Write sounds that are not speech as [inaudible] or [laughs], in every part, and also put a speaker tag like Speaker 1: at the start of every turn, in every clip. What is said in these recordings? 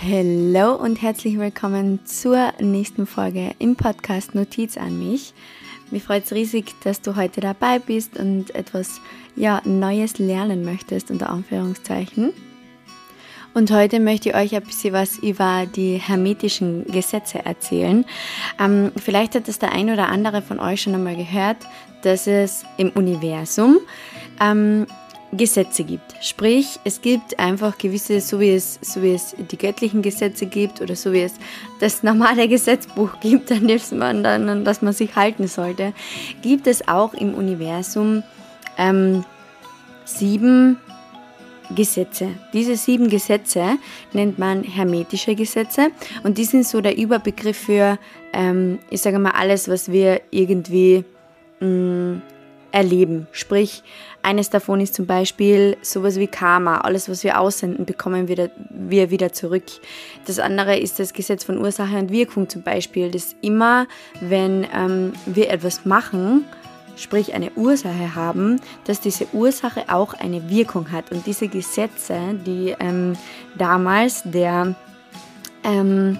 Speaker 1: Hallo und herzlich willkommen zur nächsten Folge im Podcast Notiz an mich. Mir freut es riesig, dass du heute dabei bist und etwas ja, Neues lernen möchtest, unter Anführungszeichen. Und heute möchte ich euch ein bisschen was über die hermetischen Gesetze erzählen. Ähm, vielleicht hat es der ein oder andere von euch schon einmal gehört, dass es im Universum ähm, Gesetze gibt. Sprich, es gibt einfach gewisse, so wie es, so wie es die göttlichen Gesetze gibt oder so wie es das normale [laughs] Gesetzbuch gibt, an das man, dann, an das man sich halten sollte, gibt es auch im Universum ähm, sieben Gesetze. Diese sieben Gesetze nennt man hermetische Gesetze und die sind so der Überbegriff für, ähm, ich sage mal, alles, was wir irgendwie mh, mm, erleben. Sprich, eines davon ist zum Beispiel sowas wie Karma. Alles, was wir aussenden, bekommen wir, wir wieder zurück. Das andere ist das Gesetz von Ursache und Wirkung zum Beispiel, dass immer, wenn ähm, wir etwas machen, sprich eine Ursache haben, dass diese Ursache auch eine Wirkung hat. Und diese Gesetze, die ähm, damals der, ähm,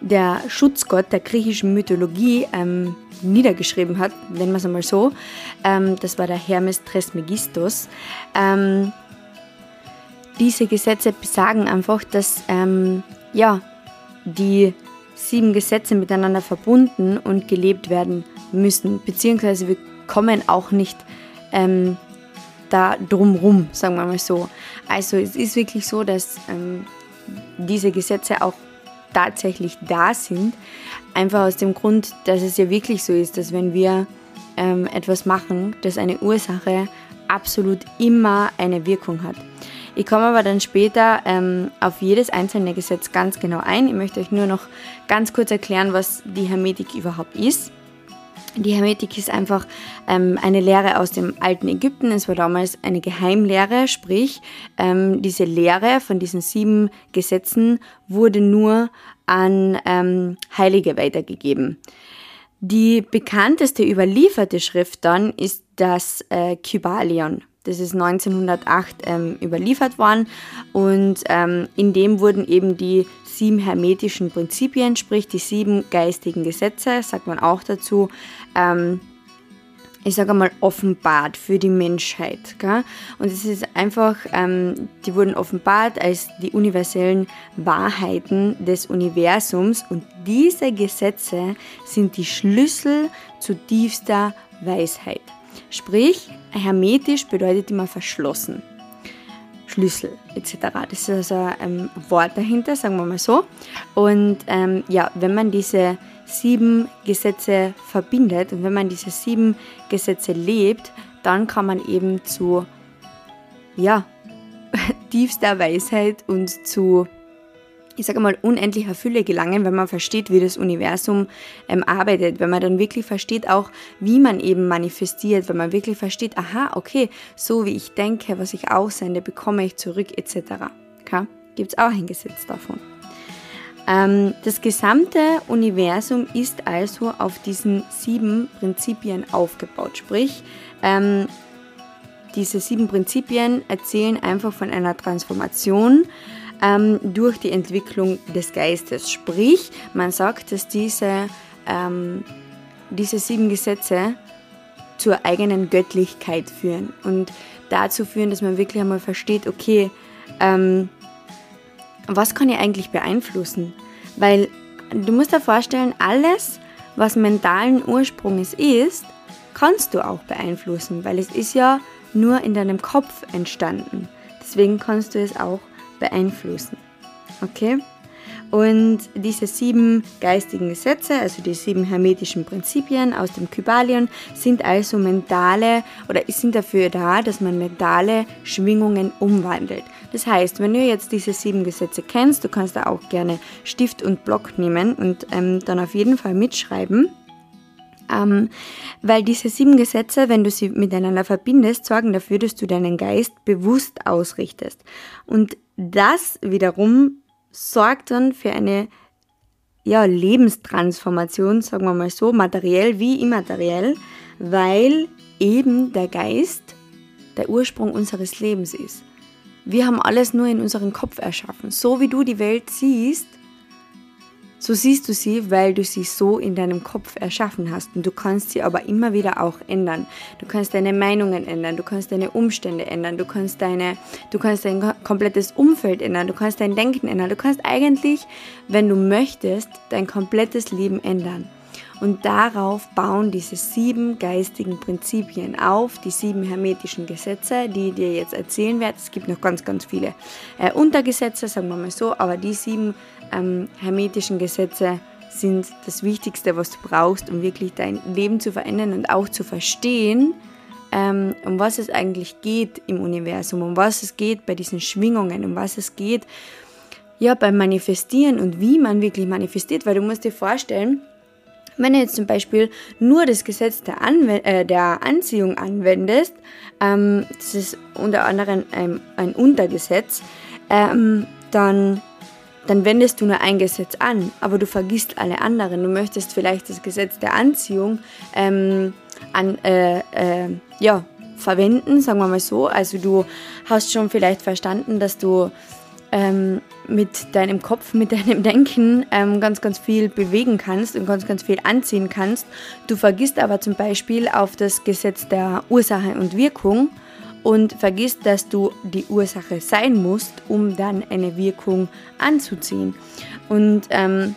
Speaker 1: der Schutzgott der griechischen Mythologie ähm, niedergeschrieben hat, nennen wir es einmal so, ähm, das war der Hermes Trismegistus, ähm, diese Gesetze besagen einfach, dass ähm, ja, die sieben Gesetze miteinander verbunden und gelebt werden müssen, beziehungsweise wir kommen auch nicht ähm, da drumrum, sagen wir mal so. Also es ist wirklich so, dass ähm, diese Gesetze auch tatsächlich da sind, einfach aus dem Grund, dass es ja wirklich so ist, dass wenn wir ähm, etwas machen, das eine Ursache absolut immer eine Wirkung hat. Ich komme aber dann später ähm, auf jedes einzelne Gesetz ganz genau ein. Ich möchte euch nur noch ganz kurz erklären, was die Hermetik überhaupt ist. Die Hermetik ist einfach ähm, eine Lehre aus dem alten Ägypten. Es war damals eine Geheimlehre, sprich ähm, diese Lehre von diesen sieben Gesetzen wurde nur an ähm, Heilige weitergegeben. Die bekannteste überlieferte Schrift dann ist das äh, Kybalion. Das ist 1908 ähm, überliefert worden und ähm, in dem wurden eben die sieben hermetischen Prinzipien, sprich die sieben geistigen Gesetze, sagt man auch dazu, ähm, ich sage mal, offenbart für die Menschheit. Gell? Und es ist einfach, ähm, die wurden offenbart als die universellen Wahrheiten des Universums und diese Gesetze sind die Schlüssel zu tiefster Weisheit. Sprich, hermetisch bedeutet immer verschlossen. Schlüssel etc. Das ist also ein Wort dahinter, sagen wir mal so. Und ähm, ja, wenn man diese sieben Gesetze verbindet und wenn man diese sieben Gesetze lebt, dann kann man eben zu ja, [laughs] tiefster Weisheit und zu ich sage mal, unendlicher Fülle gelangen, wenn man versteht, wie das Universum ähm, arbeitet, wenn man dann wirklich versteht auch, wie man eben manifestiert, wenn man wirklich versteht, aha, okay, so wie ich denke, was ich aussende, bekomme ich zurück, etc. Okay? Gibt es auch ein Gesetz davon. Ähm, das gesamte Universum ist also auf diesen sieben Prinzipien aufgebaut, sprich, ähm, diese sieben Prinzipien erzählen einfach von einer Transformation, ähm, durch die Entwicklung des Geistes. Sprich, man sagt, dass diese, diese sieben Gesetze zur eigenen Göttlichkeit führen und dazu führen, dass man wirklich einmal versteht, okay, ähm, was kann ich eigentlich beeinflussen? Weil du musst dir vorstellen, alles, was mentalen Ursprungs ist, kannst du auch beeinflussen, weil es ist ja nur in deinem Kopf entstanden. Deswegen kannst du es auch beeinflussen. Okay? Und diese sieben geistigen Gesetze, also die sieben hermetischen Prinzipien aus dem Kybalion, sind also mentale oder sind dafür da, dass man mentale Schwingungen umwandelt. Das heißt, wenn du jetzt diese sieben Gesetze kennst, du kannst da auch gerne Stift und Block nehmen und ähm, dann auf jeden Fall mitschreiben. Ähm, weil diese sieben Gesetze, wenn du sie miteinander verbindest, sorgen dafür, dass du deinen Geist bewusst ausrichtest. Und das wiederum sorgt dann für eine ja, Lebenstransformation, sagen wir mal so, materiell wie immateriell, weil eben der Geist der Ursprung unseres Lebens ist. wir haben alles nur in unserem Kopf erschaffen. So wie du die Welt siehst, so siehst du sie, weil du sie so in deinem Kopf erschaffen hast. Und du kannst sie aber immer wieder auch ändern. Du kannst deine Meinungen ändern, du kannst deine Umstände ändern, du kannst deine, du kannst dein komplettes Umfeld ändern, du kannst dein Denken ändern. Du kannst eigentlich, wenn du möchtest, dein komplettes Leben ändern. Und darauf bauen diese sieben geistigen Prinzipien auf, die sieben hermetischen Gesetze, die ich dir jetzt erzählen werde. Es gibt noch ganz, ganz viele äh, Untergesetze, sagen wir mal so, aber die sieben ähm, hermetischen Gesetze sind das Wichtigste, was du brauchst, um wirklich dein Leben zu verändern und auch zu verstehen, ähm, um was es eigentlich geht im Universum, um was es geht bei diesen Schwingungen, um was es geht ja, beim Manifestieren und wie man wirklich manifestiert, weil du musst dir vorstellen, wenn du jetzt zum Beispiel nur das Gesetz der, Anw äh, der Anziehung anwendest, ähm, das ist unter anderem ein, ein Untergesetz, ähm, dann, dann wendest du nur ein Gesetz an, aber du vergisst alle anderen. Du möchtest vielleicht das Gesetz der Anziehung ähm, an, äh, äh, ja, verwenden, sagen wir mal so. Also du hast schon vielleicht verstanden, dass du ähm, mit deinem Kopf, mit deinem Denken ähm, ganz, ganz viel bewegen kannst und ganz, ganz viel anziehen kannst. Du vergisst aber zum Beispiel auf das Gesetz der Ursache und Wirkung und vergisst, dass du die Ursache sein musst, um dann eine Wirkung anzuziehen. Und ähm,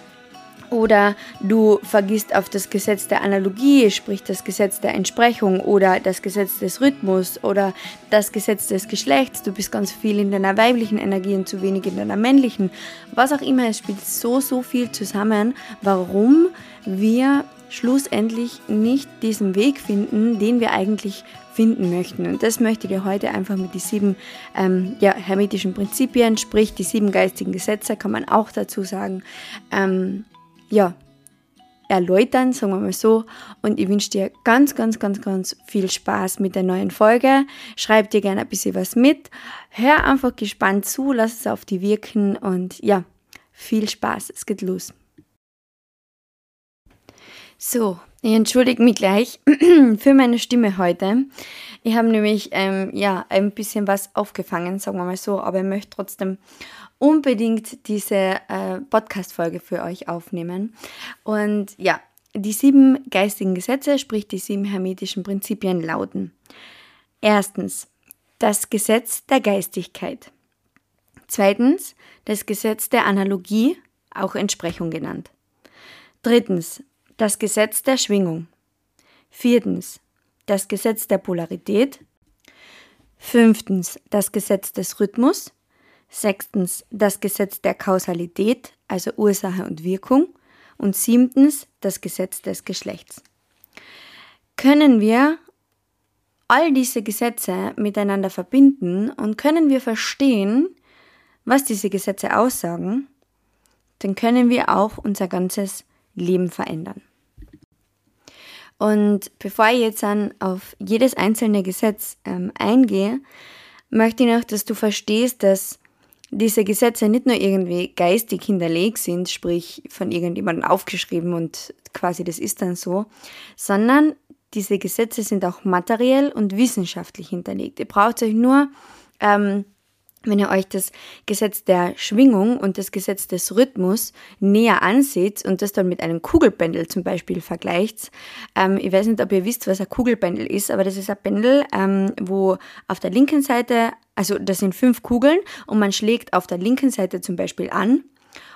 Speaker 1: oder du vergisst auf das Gesetz der Analogie, sprich das Gesetz der Entsprechung oder das Gesetz des Rhythmus oder das Gesetz des Geschlechts. Du bist ganz viel in deiner weiblichen Energie und zu wenig in deiner männlichen. Was auch immer, es spielt so, so viel zusammen, warum wir schlussendlich nicht diesen Weg finden, den wir eigentlich finden möchten. Und das möchte ich dir heute einfach mit den sieben ähm, ja, hermetischen Prinzipien, sprich die sieben geistigen Gesetze, kann man auch dazu sagen, ähm, ja, erläutern, sagen wir mal so. Und ich wünsche dir ganz, ganz, ganz, ganz viel Spaß mit der neuen Folge. Schreib dir gerne ein bisschen was mit. Hör einfach gespannt zu, lass es auf die wirken und ja, viel Spaß. Es geht los. So, ich entschuldige mich gleich [clears throat] für meine Stimme heute. Ich habe nämlich ähm, ja, ein bisschen was aufgefangen, sagen wir mal so, aber ich möchte trotzdem unbedingt diese äh, Podcast-Folge für euch aufnehmen. Und ja, die sieben geistigen Gesetze, sprich die sieben hermetischen Prinzipien lauten. Erstens, das Gesetz der Geistigkeit. Zweitens, das Gesetz der Analogie, auch Entsprechung genannt. Drittens, das Gesetz der Schwingung. Viertens, das Gesetz der Polarität. Fünftens, das Gesetz des Rhythmus. Sechstens das Gesetz der Kausalität, also Ursache und Wirkung. Und siebtens das Gesetz des Geschlechts. Können wir all diese Gesetze miteinander verbinden und können wir verstehen, was diese Gesetze aussagen, dann können wir auch unser ganzes Leben verändern. Und bevor ich jetzt dann auf jedes einzelne Gesetz ähm, eingehe, möchte ich noch, dass du verstehst, dass diese Gesetze nicht nur irgendwie geistig hinterlegt sind, sprich von irgendjemandem aufgeschrieben und quasi das ist dann so, sondern diese Gesetze sind auch materiell und wissenschaftlich hinterlegt. Ihr braucht euch nur ähm, wenn ihr euch das Gesetz der Schwingung und das Gesetz des Rhythmus näher ansieht und das dann mit einem Kugelpendel zum Beispiel vergleicht, ähm, ich weiß nicht, ob ihr wisst, was ein Kugelpendel ist, aber das ist ein Pendel, ähm, wo auf der linken Seite, also das sind fünf Kugeln und man schlägt auf der linken Seite zum Beispiel an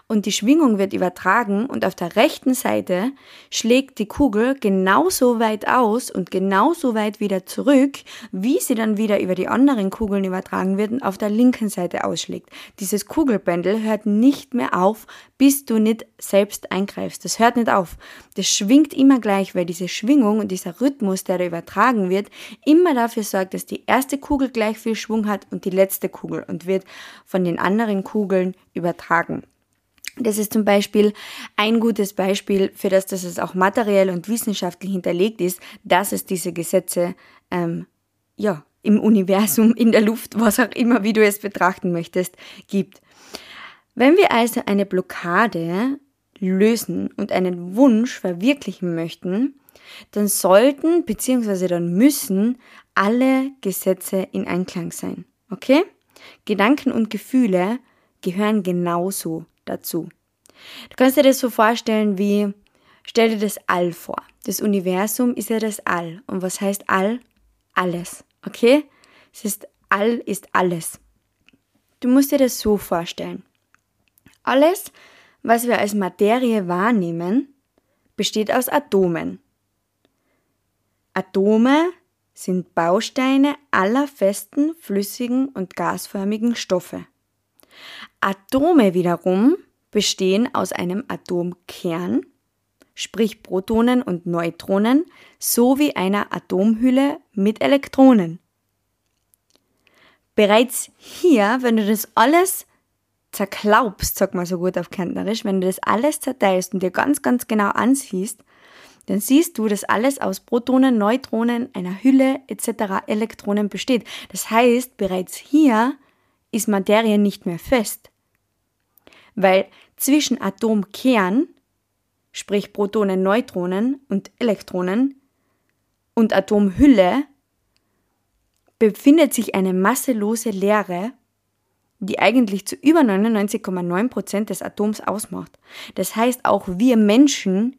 Speaker 1: und die Schwingung wird übertragen und auf der rechten Seite schlägt die Kugel genauso weit aus und genauso weit wieder zurück, wie sie dann wieder über die anderen Kugeln übertragen wird und auf der linken Seite ausschlägt. Dieses Kugelbändel hört nicht mehr auf, bis du nicht selbst eingreifst. Das hört nicht auf. Das schwingt immer gleich, weil diese Schwingung und dieser Rhythmus, der da übertragen wird, immer dafür sorgt, dass die erste Kugel gleich viel Schwung hat und die letzte Kugel und wird von den anderen Kugeln übertragen. Das ist zum Beispiel ein gutes Beispiel für das, dass es auch materiell und wissenschaftlich hinterlegt ist, dass es diese Gesetze ähm, ja, im Universum, in der Luft, was auch immer, wie du es betrachten möchtest, gibt. Wenn wir also eine Blockade lösen und einen Wunsch verwirklichen möchten, dann sollten bzw. dann müssen alle Gesetze in Einklang sein. Okay? Gedanken und Gefühle gehören genauso dazu. Du kannst dir das so vorstellen wie, stell dir das All vor. Das Universum ist ja das All. Und was heißt All? Alles. Okay? Es ist All ist alles. Du musst dir das so vorstellen. Alles, was wir als Materie wahrnehmen, besteht aus Atomen. Atome sind Bausteine aller festen, flüssigen und gasförmigen Stoffe. Atome wiederum bestehen aus einem Atomkern, sprich Protonen und Neutronen, sowie einer Atomhülle mit Elektronen. Bereits hier, wenn du das alles zerklaubst, sag mal so gut auf Kärntnerisch, wenn du das alles zerteilst und dir ganz, ganz genau ansiehst, dann siehst du, dass alles aus Protonen, Neutronen, einer Hülle etc. Elektronen besteht. Das heißt, bereits hier ist Materie nicht mehr fest. Weil zwischen Atomkern, sprich Protonen, Neutronen und Elektronen, und Atomhülle befindet sich eine masselose Leere, die eigentlich zu über 99,9% des Atoms ausmacht. Das heißt, auch wir Menschen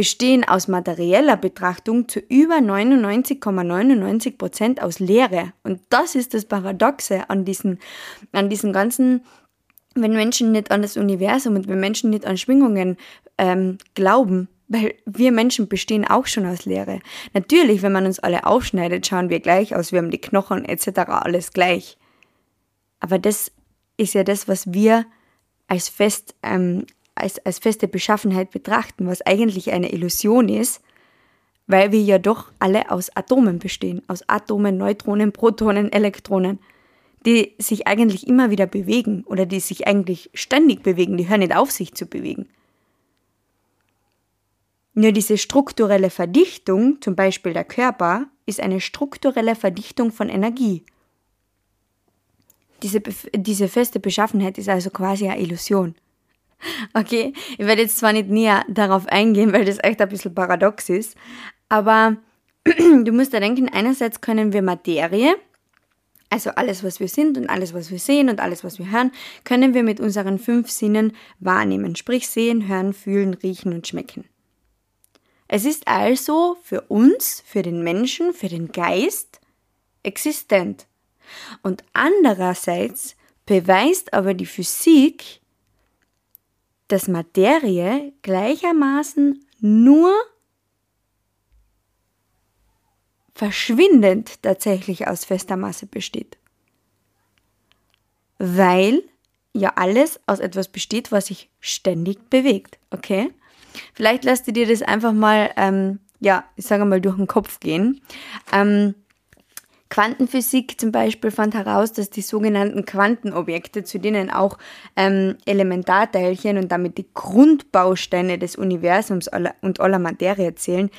Speaker 1: bestehen aus materieller Betrachtung zu über 99,99% ,99 aus Leere. Und das ist das Paradoxe an diesen, an diesen ganzen, wenn Menschen nicht an das Universum und wenn Menschen nicht an Schwingungen ähm, glauben, weil wir Menschen bestehen auch schon aus Leere. Natürlich, wenn man uns alle aufschneidet, schauen wir gleich aus, wir haben die Knochen etc. alles gleich. Aber das ist ja das, was wir als fest, ähm, als, als feste Beschaffenheit betrachten, was eigentlich eine Illusion ist, weil wir ja doch alle aus Atomen bestehen, aus Atomen, Neutronen, Protonen, Elektronen, die sich eigentlich immer wieder bewegen oder die sich eigentlich ständig bewegen, die hören nicht auf, sich zu bewegen. Nur diese strukturelle Verdichtung, zum Beispiel der Körper, ist eine strukturelle Verdichtung von Energie. Diese, diese feste Beschaffenheit ist also quasi eine Illusion. [laughs] Okay, ich werde jetzt zwar nicht näher darauf eingehen, weil das echt ein bisschen paradox ist, aber [clears throat] du musst da denken, einerseits können wir Materie, also alles, was wir sind und alles, was wir sehen und alles, was wir hören, können wir mit unseren fünf Sinnen wahrnehmen, sprich sehen, hören, fühlen, riechen und schmecken. Es ist also für uns, für den Menschen, für den Geist existent. Und andererseits beweist aber die Physik, dass Materie gleichermaßen nur verschwindend tatsächlich aus fester Masse besteht. Weil ja alles aus etwas besteht, was sich ständig bewegt, okay? Vielleicht lässt du dir das einfach mal, ähm, ja, ich sage mal, durch den Kopf gehen. Ähm, Quantenphysik zum Beispiel fand heraus, dass die sogenannten Quantenobjekte, zu denen auch ähm, Elementarteilchen und damit die Grundbausteine des Universums und aller Materie zählen,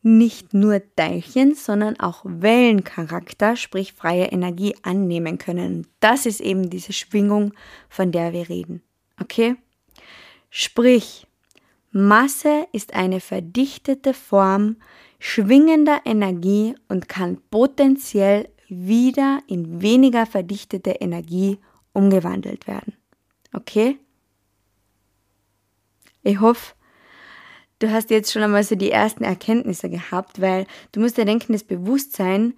Speaker 1: nicht nur Teilchen, sondern auch Wellencharakter, sprich freie Energie annehmen können. Das ist eben diese Schwingung, von der wir reden. Okay? Sprich, Masse ist eine verdichtete Form schwingender Energie und kann potenziell wieder in weniger verdichtete Energie umgewandelt werden. Okay? Ich hoffe, du hast jetzt schon einmal so die ersten Erkenntnisse gehabt, weil du musst dir denken, das Bewusstsein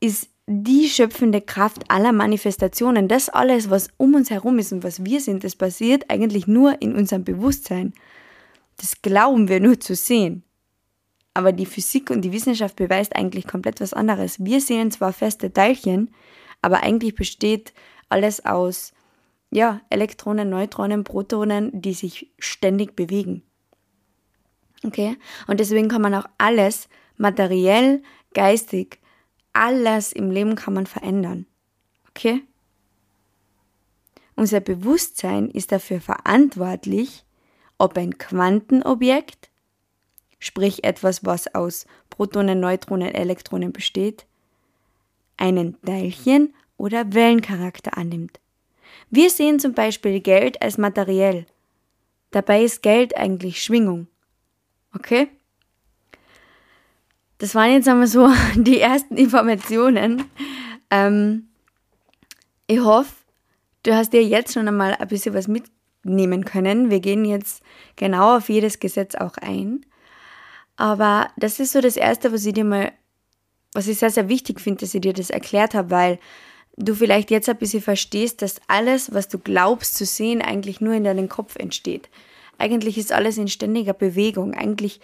Speaker 1: ist die schöpfende Kraft aller Manifestationen. Das alles, was um uns herum ist und was wir sind, das passiert eigentlich nur in unserem Bewusstsein. Das glauben wir nur zu sehen. Aber die Physik und die Wissenschaft beweist eigentlich komplett was anderes. Wir sehen zwar feste Teilchen, aber eigentlich besteht alles aus ja, Elektronen, Neutronen, Protonen, die sich ständig bewegen. Okay? Und deswegen kann man auch alles materiell, geistig, alles im Leben kann man verändern. Okay? Unser Bewusstsein ist dafür verantwortlich, ob ein Quantenobjekt sprich etwas, was aus Protonen, Neutronen, Elektronen besteht, einen Teilchen- oder Wellencharakter annimmt. Wir sehen zum Beispiel Geld als materiell. Dabei ist Geld eigentlich Schwingung. Okay? Das waren jetzt einmal so [laughs] die ersten Informationen. Ähm, Ich hoffe, du hast dir jetzt schon einmal ein bisschen was mitnehmen können. Wir gehen jetzt genau auf jedes Gesetz auch ein. Aber das ist so das Erste, was ich dir mal, was ich sehr, sehr wichtig finde, dass ich dir das erklärt habe, weil du vielleicht jetzt ein bisschen verstehst, dass alles, was du glaubst zu sehen, eigentlich nur in deinem Kopf entsteht. Eigentlich ist alles in ständiger Bewegung. Eigentlich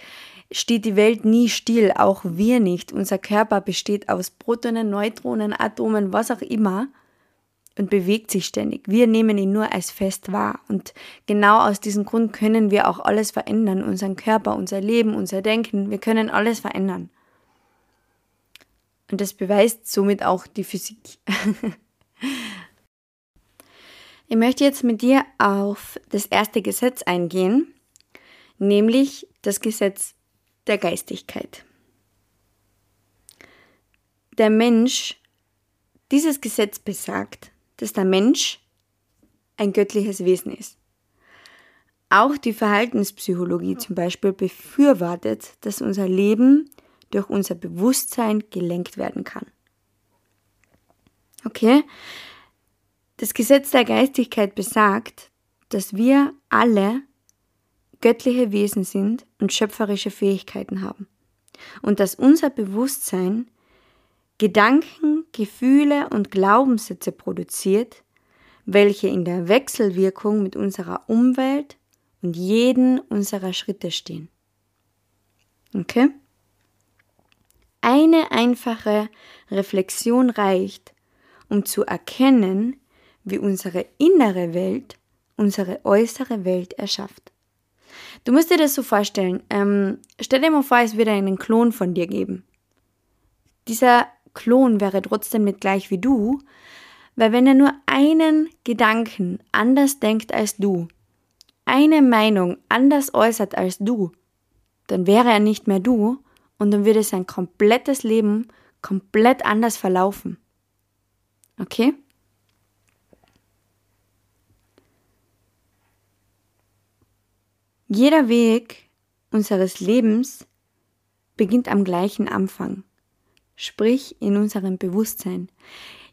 Speaker 1: steht die Welt nie still, auch wir nicht. Unser Körper besteht aus Protonen, Neutronen, Atomen, was auch immer und bewegt sich ständig. Wir nehmen ihn nur als fest wahr. Und genau aus diesem Grund können wir auch alles verändern. Unseren Körper, unser Leben, unser Denken. Wir können alles verändern. Und das beweist somit auch die Physik. [laughs] ich möchte jetzt mit dir auf das erste Gesetz eingehen, nämlich das Gesetz der Geistigkeit. Der Mensch, dieses Gesetz besagt, dass der Mensch ein göttliches Wesen ist. Auch die Verhaltenspsychologie zum Beispiel befürwortet, dass unser Leben durch unser Bewusstsein gelenkt werden kann. Okay? Das Gesetz der Geistigkeit besagt, dass wir alle göttliche Wesen sind und schöpferische Fähigkeiten haben. Und dass unser Bewusstsein Gedanken, Gefühle und Glaubenssätze produziert, welche in der Wechselwirkung mit unserer Umwelt und jeden unserer Schritte stehen. Okay? Eine einfache Reflexion reicht, um zu erkennen, wie unsere innere Welt unsere äußere Welt erschafft. Du musst dir das so vorstellen. Ähm, stell dir mal vor, es würde einen Klon von dir geben. Dieser Klon wäre trotzdem nicht gleich wie du, weil wenn er nur einen Gedanken anders denkt als du, eine Meinung anders äußert als du, dann wäre er nicht mehr du und dann würde sein komplettes Leben komplett anders verlaufen. Okay? Jeder Weg unseres Lebens beginnt am gleichen Anfang, sprich in unserem Bewusstsein.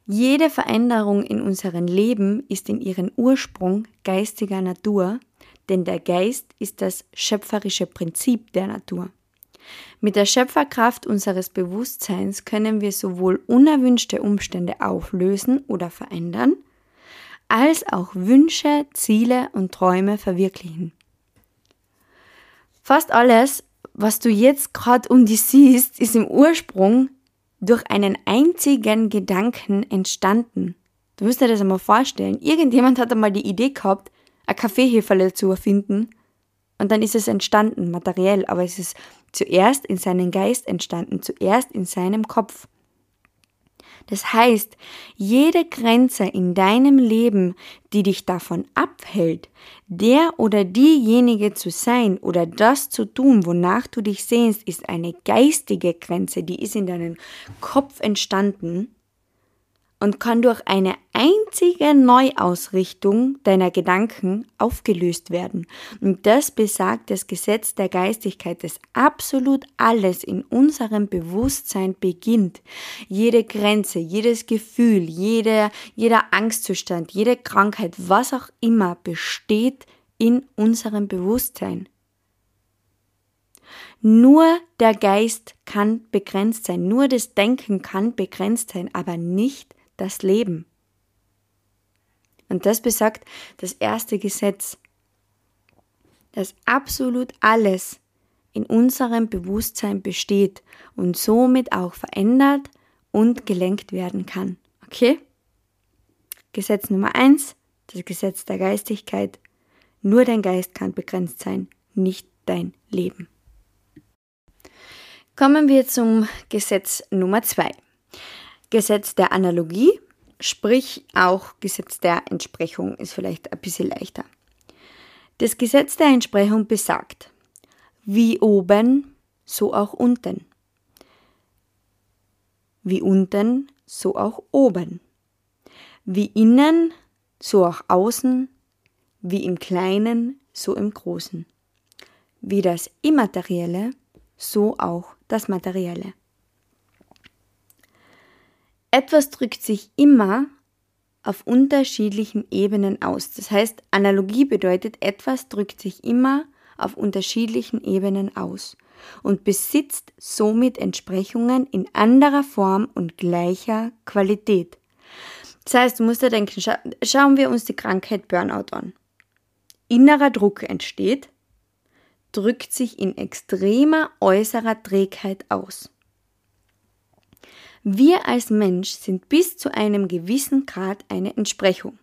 Speaker 1: Jede Veränderung in unserem Leben ist in ihrem Ursprung geistiger Natur, denn der Geist ist das schöpferische Prinzip der Natur. Mit der Schöpferkraft unseres Bewusstseins können wir sowohl unerwünschte Umstände auflösen oder verändern, als auch Wünsche, Ziele und Träume verwirklichen. Fast alles, was du jetzt gerade um dich siehst, ist im Ursprung durch einen einzigen Gedanken entstanden. Du musst dir das einmal vorstellen. Irgendjemand hat einmal die Idee gehabt, ein Kaffeeheferle zu erfinden und dann ist es entstanden, materiell, aber es ist zuerst in seinem Geist entstanden, zuerst in seinem Kopf. Das heißt, jede Grenze in deinem Leben, die dich davon abhält, der oder diejenige zu sein oder das zu tun, wonach du dich sehnst, ist eine geistige Grenze, die ist in deinem Kopf entstanden und kann durch eine einzige Neuausrichtung deiner Gedanken aufgelöst werden. Und das besagt das Gesetz der Geistigkeit, dass absolut alles in unserem Bewusstsein beginnt. Jede Grenze, jedes Gefühl, jeder, jeder Angstzustand, jede Krankheit, was auch immer besteht in unserem Bewusstsein. Nur der Geist kann begrenzt sein, nur das Denken kann begrenzt sein, aber nicht das Leben. Und das besagt das erste Gesetz, dass absolut alles in unserem Bewusstsein besteht und somit auch verändert und gelenkt werden kann. Okay? Gesetz Nummer eins, das Gesetz der Geistigkeit. Nur dein Geist kann begrenzt sein, nicht dein Leben. Kommen wir zum Gesetz Nummer zwei. Gesetz der Analogie, sprich auch Gesetz der Entsprechung ist vielleicht ein bisschen leichter. Das Gesetz der Entsprechung besagt, wie oben, so auch unten. Wie unten, so auch oben. Wie innen, so auch außen. Wie im Kleinen, so im Großen. Wie das Immaterielle, so auch das Materielle. Etwas drückt sich immer auf unterschiedlichen Ebenen aus. Das heißt, Analogie bedeutet, etwas drückt sich immer auf unterschiedlichen Ebenen aus und besitzt somit Entsprechungen in anderer Form und gleicher Qualität. Das heißt, du musst dir denken, scha schauen wir uns die Krankheit Burnout an. Innerer Druck entsteht, drückt sich in extremer äußerer Trägheit aus. Wir als Mensch sind bis zu einem gewissen Grad eine Entsprechung.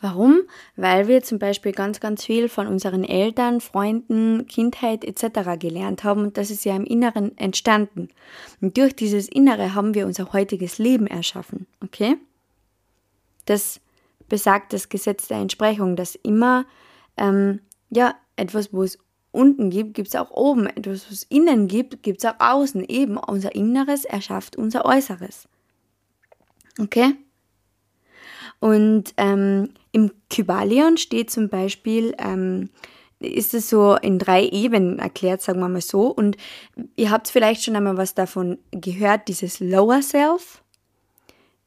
Speaker 1: Warum? Weil wir zum Beispiel ganz, ganz viel von unseren Eltern, Freunden, Kindheit etc. gelernt haben und das ist ja im Inneren entstanden. Und durch dieses Innere haben wir unser heutiges Leben erschaffen. Okay? Das besagt das Gesetz der Entsprechung, dass immer ähm, ja etwas, wo es unten gibt, gibt es auch oben. Etwas, was innen gibt, gibt es auch außen. Eben unser Inneres erschafft unser Äußeres. Okay? Und ähm, im Kybalion steht zum Beispiel, ähm, ist es so in drei Ebenen erklärt, sagen wir mal so. Und ihr habt vielleicht schon einmal was davon gehört, dieses Lower Self,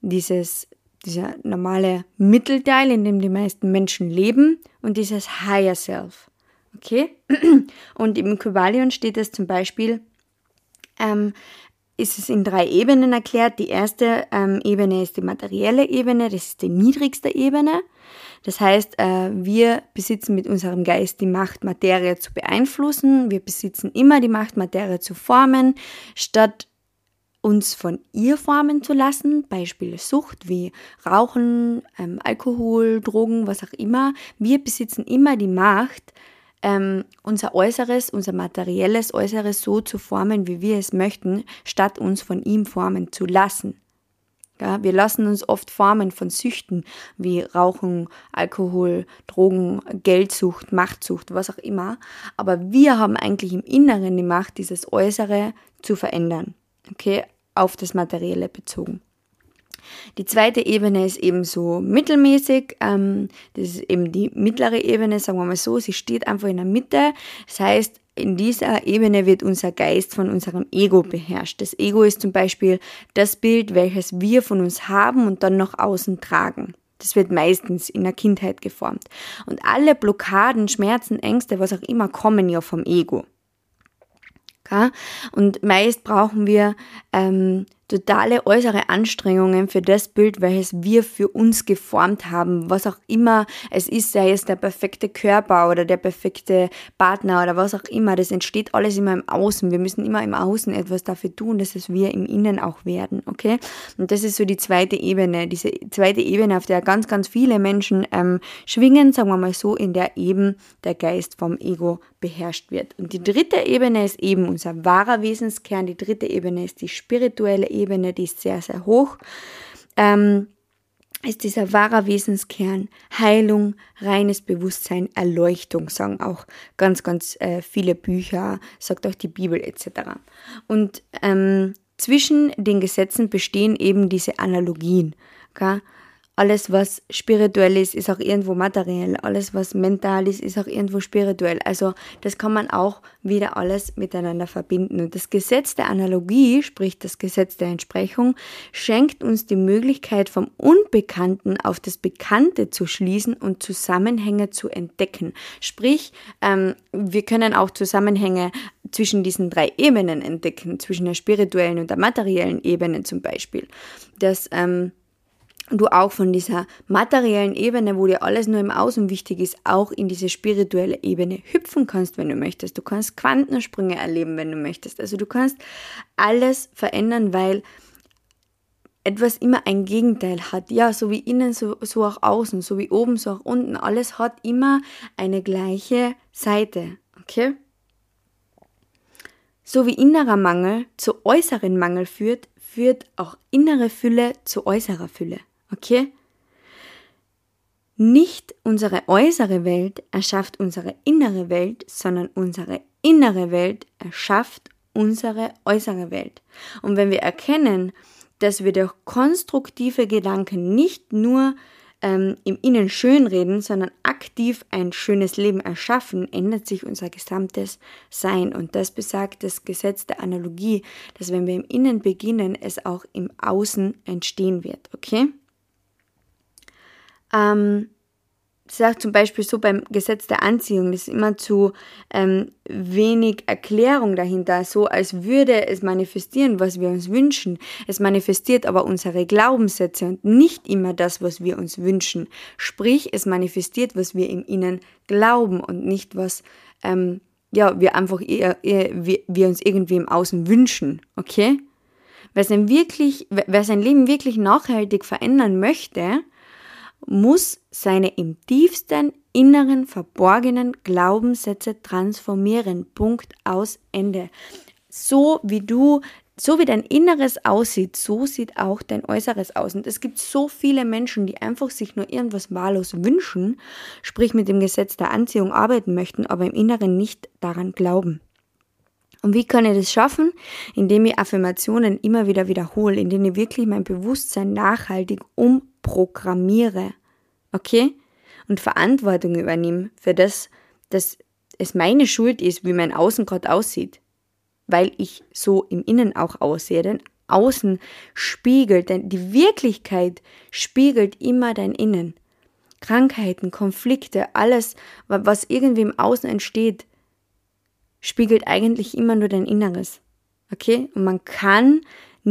Speaker 1: dieses, dieser normale Mittelteil, in dem die meisten Menschen leben, und dieses Higher Self. Okay? [clears throat] Und im Kybalion steht es zum Beispiel, ähm, ist es in drei Ebenen erklärt. Die erste ähm, Ebene ist die materielle Ebene, das ist die niedrigste Ebene. Das heißt, äh, wir besitzen mit unserem Geist die Macht, Materie zu beeinflussen. Wir besitzen immer die Macht, Materie zu formen, statt uns von ihr formen zu lassen. Beispiele Sucht wie Rauchen, ähm, Alkohol, Drogen, was auch immer. Wir besitzen immer die Macht, ähm, unser Äußeres, unser materielles Äußeres so zu formen, wie wir es möchten, statt uns von ihm formen zu lassen. Ja, wir lassen uns oft formen von Süchten wie Rauchen, Alkohol, Drogen, Geldsucht, Machtsucht, was auch immer. Aber wir haben eigentlich im Inneren die Macht, dieses Äußere zu verändern. Okay, auf das Materielle bezogen. Die zweite Ebene ist eben so mittelmäßig. Ähm, das ist eben die mittlere Ebene, sagen wir mal so. Sie steht einfach in der Mitte. Das heißt, in dieser Ebene wird unser Geist von unserem Ego beherrscht. Das Ego ist zum Beispiel das Bild, welches wir von uns haben und dann nach außen tragen. Das wird meistens in der Kindheit geformt. Und alle Blockaden, Schmerzen, Ängste, was auch immer, kommen ja vom Ego. Und meist brauchen wir ähm, totale äußere Anstrengungen für das Bild, welches wir für uns geformt haben, was auch immer es ist, sei es der perfekte Körper oder der perfekte Partner oder was auch immer, das entsteht alles immer im Außen. Wir müssen immer im Außen etwas dafür tun, dass es wir im Innen auch werden, okay? Und das ist so die zweite Ebene, diese zweite Ebene, auf der ganz, ganz viele Menschen ähm, schwingen, sagen wir mal so, in der eben der Geist vom Ego beherrscht wird. Und die dritte Ebene ist eben unser wahrer Wesenskern, die dritte Ebene ist die spirituelle Ebene, die ist sehr, sehr hoch, ähm, ist dieser wahrer Wesenskern Heilung, reines Bewusstsein, Erleuchtung, sagen auch ganz, ganz äh, viele Bücher, sagt auch die Bibel etc. Und ähm, zwischen den Gesetzen bestehen eben diese Analogien. Okay? Alles, was spirituell ist, ist auch irgendwo materiell. Alles, was mental ist, ist auch irgendwo spirituell. Also das kann man auch wieder alles miteinander verbinden. Und das Gesetz der Analogie, sprich das Gesetz der Entsprechung, schenkt uns die Möglichkeit, vom Unbekannten auf das Bekannte zu schließen und Zusammenhänge zu entdecken. Sprich, ähm, wir können auch Zusammenhänge zwischen diesen drei Ebenen entdecken, zwischen der spirituellen und der materiellen Ebene zum Beispiel. Das ähm, du auch von dieser materiellen Ebene, wo dir alles nur im Außen wichtig ist, auch in diese spirituelle Ebene hüpfen kannst, wenn du möchtest. Du kannst Quantensprünge erleben, wenn du möchtest. Also du kannst alles verändern, weil etwas immer ein Gegenteil hat. Ja, so wie innen, so, so auch außen, so wie oben, so auch unten. Alles hat immer eine gleiche Seite. Okay? So wie innerer Mangel zu äußeren Mangel führt, führt auch innere Fülle zu äußerer Fülle. Okay? Nicht unsere äußere Welt erschafft unsere innere Welt, sondern unsere innere Welt erschafft unsere äußere Welt. Und wenn wir erkennen, dass wir durch konstruktive Gedanken nicht nur ähm, im Innen schönreden, sondern aktiv ein schönes Leben erschaffen, ändert sich unser gesamtes Sein. Und das besagt das Gesetz der Analogie, dass wenn wir im Innen beginnen, es auch im Außen entstehen wird. Okay? Ähm, auch zum Beispiel so beim Gesetz der Anziehung, das ist immer zu ähm, wenig Erklärung dahinter, so als würde es manifestieren, was wir uns wünschen. Es manifestiert aber unsere Glaubenssätze und nicht immer das, was wir uns wünschen. Sprich, es manifestiert, was wir im Innen glauben und nicht was ähm, ja, wir einfach eher, eher wir, wir uns irgendwie im Außen wünschen, okay? Wer sein, wirklich, wer sein Leben wirklich nachhaltig verändern möchte, muss seine im tiefsten inneren verborgenen Glaubenssätze transformieren. Punkt aus Ende. So wie du, so wie dein Inneres aussieht, so sieht auch dein Äußeres aus. Und es gibt so viele Menschen, die einfach sich nur irgendwas wahllos wünschen, sprich mit dem Gesetz der Anziehung arbeiten möchten, aber im Inneren nicht daran glauben. Und wie kann ich das schaffen? Indem ich Affirmationen immer wieder wiederhole, indem ich wirklich mein Bewusstsein nachhaltig umprogrammiere. Okay? Und Verantwortung übernehme für das, dass es meine Schuld ist, wie mein Außen gerade aussieht. Weil ich so im Innen auch aussehe. Denn Außen spiegelt, denn die Wirklichkeit spiegelt immer dein Innen. Krankheiten, Konflikte, alles, was irgendwie im Außen entsteht, spiegelt eigentlich immer nur dein Inneres. Okay? Und man kann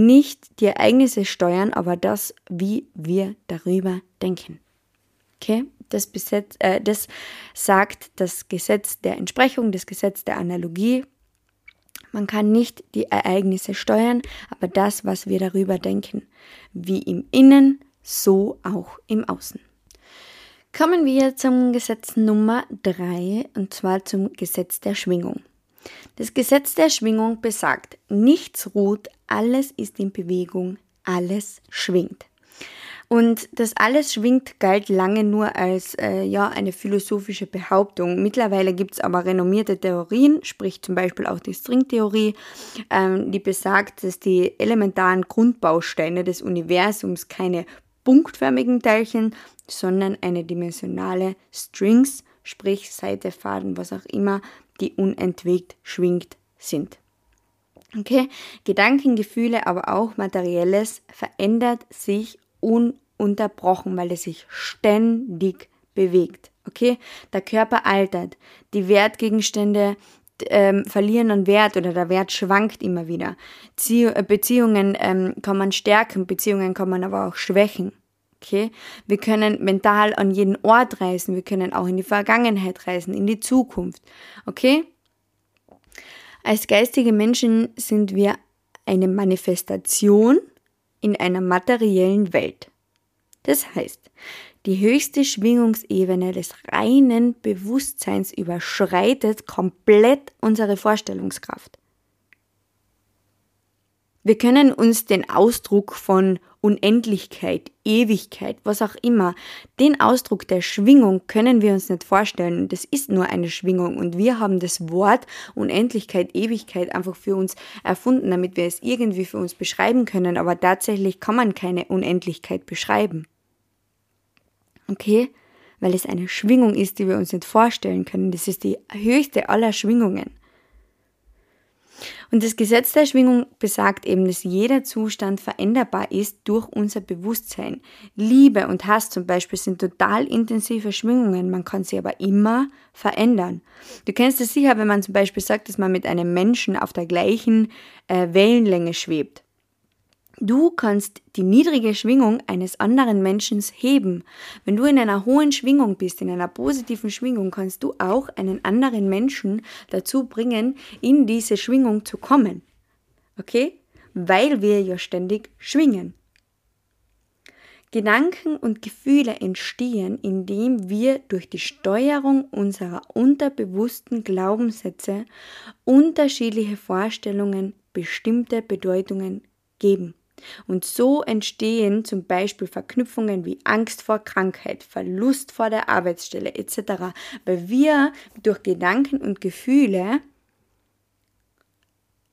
Speaker 1: nicht die Ereignisse steuern, aber das, wie wir darüber denken. Okay? Das, Besetz, äh, das sagt das Gesetz der Entsprechung, das Gesetz der Analogie. Man kann nicht die Ereignisse steuern, aber das, was wir darüber denken, wie im Innen, so auch im Außen. Kommen wir zum Gesetz Nummer 3 und zwar zum Gesetz der Schwingung. Das Gesetz der Schwingung besagt, nichts ruht, alles ist in Bewegung, alles schwingt. Und das alles schwingt galt lange nur als äh, ja, eine philosophische Behauptung. Mittlerweile gibt es aber renommierte Theorien, sprich zum Beispiel auch die Stringtheorie, ähm, die besagt, dass die elementaren Grundbausteine des Universums keine punktförmigen Teilchen, sondern eine dimensionale Strings, sprich Seite, Faden, was auch immer, die unentwegt schwingt, sind. Okay, Gedanken, Gefühle, aber auch Materielles verändert sich ununterbrochen, weil es sich ständig bewegt. Okay, der Körper altert, die Wertgegenstände ähm, verlieren an Wert oder der Wert schwankt immer wieder. Äh, Beziehungen ähm, kann man stärken, Beziehungen kann man aber auch schwächen. Okay? Wir können mental an jeden Ort reisen, wir können auch in die Vergangenheit reisen, in die Zukunft. Okay? Als geistige Menschen sind wir eine Manifestation in einer materiellen Welt. Das heißt, die höchste Schwingungsebene des reinen Bewusstseins überschreitet komplett unsere Vorstellungskraft. Wir können uns den Ausdruck von Unendlichkeit, Ewigkeit, was auch immer, den Ausdruck der Schwingung können wir uns nicht vorstellen. Das ist nur eine Schwingung. Und wir haben das Wort Unendlichkeit, Ewigkeit einfach für uns erfunden, damit wir es irgendwie für uns beschreiben können. Aber tatsächlich kann man keine Unendlichkeit beschreiben. Okay? Weil es eine Schwingung ist, die wir uns nicht vorstellen können. Das ist die höchste aller Schwingungen. Und das Gesetz der Schwingung besagt eben, dass jeder Zustand veränderbar ist durch unser Bewusstsein. Liebe und Hass zum Beispiel sind total intensive Schwingungen, man kann sie aber immer verändern. Du kennst es sicher, wenn man zum Beispiel sagt, dass man mit einem Menschen auf der gleichen äh, Wellenlänge schwebt. Du kannst die niedrige Schwingung eines anderen Menschen heben. Wenn du in einer hohen Schwingung bist, in einer positiven Schwingung, kannst du auch einen anderen Menschen dazu bringen, in diese Schwingung zu kommen. Okay? Weil wir ja ständig schwingen. Gedanken und Gefühle entstehen, indem wir durch die Steuerung unserer unterbewussten Glaubenssätze unterschiedliche Vorstellungen bestimmte Bedeutungen geben. Und so entstehen zum Beispiel Verknüpfungen wie Angst vor Krankheit, Verlust vor der Arbeitsstelle etc., weil wir durch Gedanken und Gefühle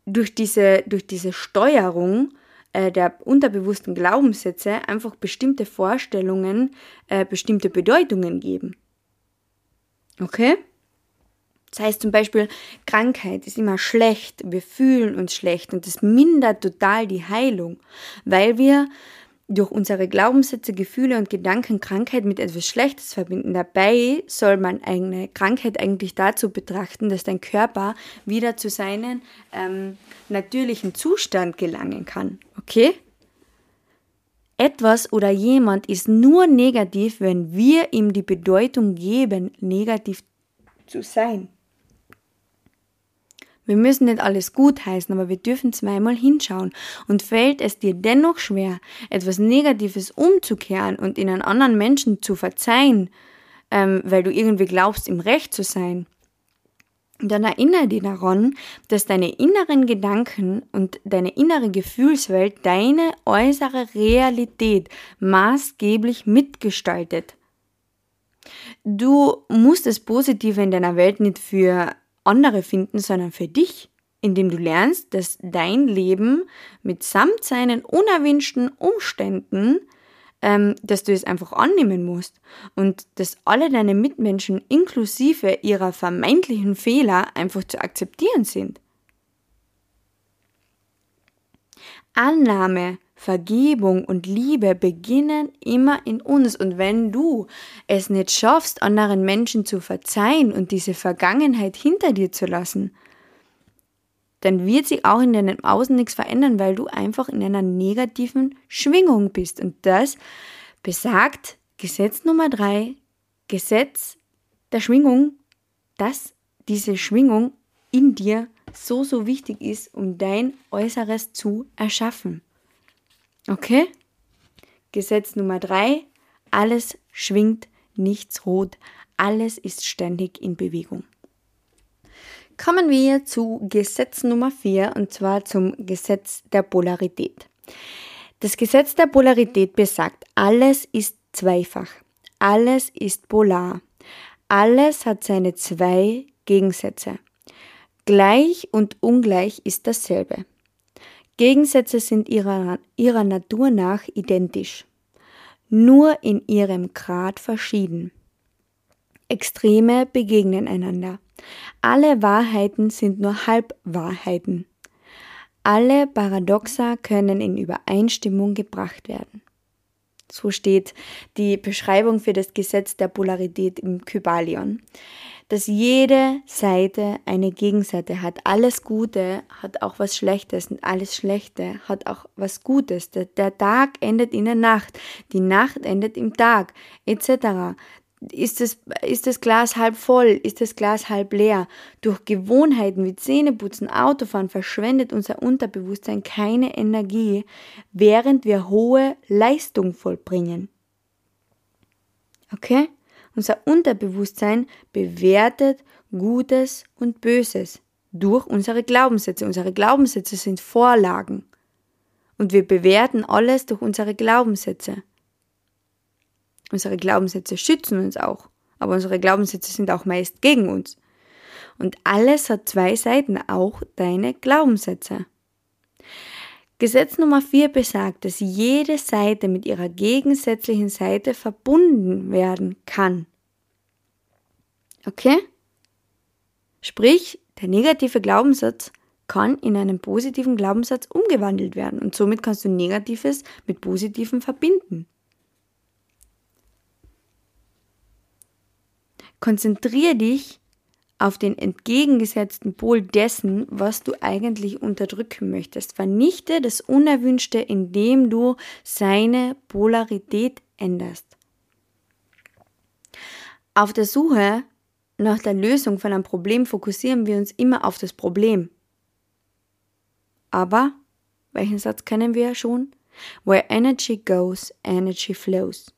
Speaker 1: durch diese, durch diese Steuerung äh, der unterbewussten Glaubenssätze einfach bestimmte Vorstellungen, äh, bestimmte Bedeutungen geben. Okay? Das heißt zum Beispiel, Krankheit ist immer schlecht, wir fühlen uns schlecht und das mindert total die Heilung, weil wir durch unsere Glaubenssätze, Gefühle und Gedanken Krankheit mit etwas Schlechtes verbinden. Dabei soll man eine Krankheit eigentlich dazu betrachten, dass dein Körper wieder zu seinem ähm, natürlichen Zustand gelangen kann. Okay? Etwas oder jemand ist nur negativ, wenn wir ihm die Bedeutung geben, negativ zu sein. Wir müssen nicht alles gut heißen, aber wir dürfen zweimal hinschauen. Und fällt es dir dennoch schwer, etwas Negatives umzukehren und in einen anderen Menschen zu verzeihen, ähm, weil du irgendwie glaubst, im Recht zu sein, dann erinnere dich daran, dass deine inneren Gedanken und deine innere Gefühlswelt deine äußere Realität maßgeblich mitgestaltet. Du musst das Positive in deiner Welt nicht für andere finden, sondern für dich, indem du lernst, dass dein Leben mitsamt seinen unerwünschten Umständen, ähm, dass du es einfach annehmen musst und dass alle deine Mitmenschen inklusive ihrer vermeintlichen Fehler einfach zu akzeptieren sind. Annahme, Vergebung und Liebe beginnen immer in uns. Und wenn du es nicht schaffst, anderen Menschen zu verzeihen und diese Vergangenheit hinter dir zu lassen, dann wird sich auch in deinem Außen nichts verändern, weil du einfach in einer negativen Schwingung bist. Und das besagt Gesetz Nummer drei, Gesetz der Schwingung, dass diese Schwingung in dir so, so wichtig ist, um dein Äußeres zu erschaffen. Okay? Gesetz Nummer drei, alles schwingt, nichts rot, alles ist ständig in Bewegung. Kommen wir zu Gesetz Nummer vier und zwar zum Gesetz der Polarität. Das Gesetz der Polarität besagt, alles ist zweifach, alles ist polar, alles hat seine zwei Gegensätze. Gleich und ungleich ist dasselbe. Gegensätze sind ihrer, ihrer Natur nach identisch, nur in ihrem Grad verschieden. Extreme begegnen einander. Alle Wahrheiten sind nur Halbwahrheiten. Alle Paradoxa können in Übereinstimmung gebracht werden. So steht die Beschreibung für das Gesetz der Polarität im Kybalion dass jede Seite eine Gegenseite hat. Alles Gute hat auch was Schlechtes und alles Schlechte hat auch was Gutes. Der, Tag endet in der Nacht, die Nacht endet im Tag, etc. Ist das, ist das Glas halb voll? Ist das Glas halb leer? Durch Gewohnheiten wie Zähneputzen, Autofahren verschwendet unser Unterbewusstsein keine Energie, während wir hohe Leistung vollbringen. Okay? Unser Unterbewusstsein bewertet Gutes und Böses durch unsere Glaubenssätze. Unsere Glaubenssätze sind Vorlagen. Und wir bewerten alles durch unsere Glaubenssätze. Unsere Glaubenssätze schützen uns auch, aber unsere Glaubenssätze sind auch meist gegen uns. Und alles hat zwei Seiten, auch deine Glaubenssätze. Gesetz Nummer 4 besagt, dass jede Seite mit ihrer gegensätzlichen Seite verbunden werden kann. Okay? Sprich, der negative Glaubenssatz kann in einen positiven Glaubenssatz umgewandelt werden und somit kannst du Negatives mit Positivem verbinden. Konzentriere dich auf den entgegengesetzten Pol dessen, was du eigentlich unterdrücken möchtest. Vernichte das Unerwünschte, indem du seine Polarität änderst. Auf der Suche nach der Lösung von einem Problem fokussieren wir uns immer auf das Problem. Aber, welchen Satz kennen wir ja schon? Where energy goes, energy flows.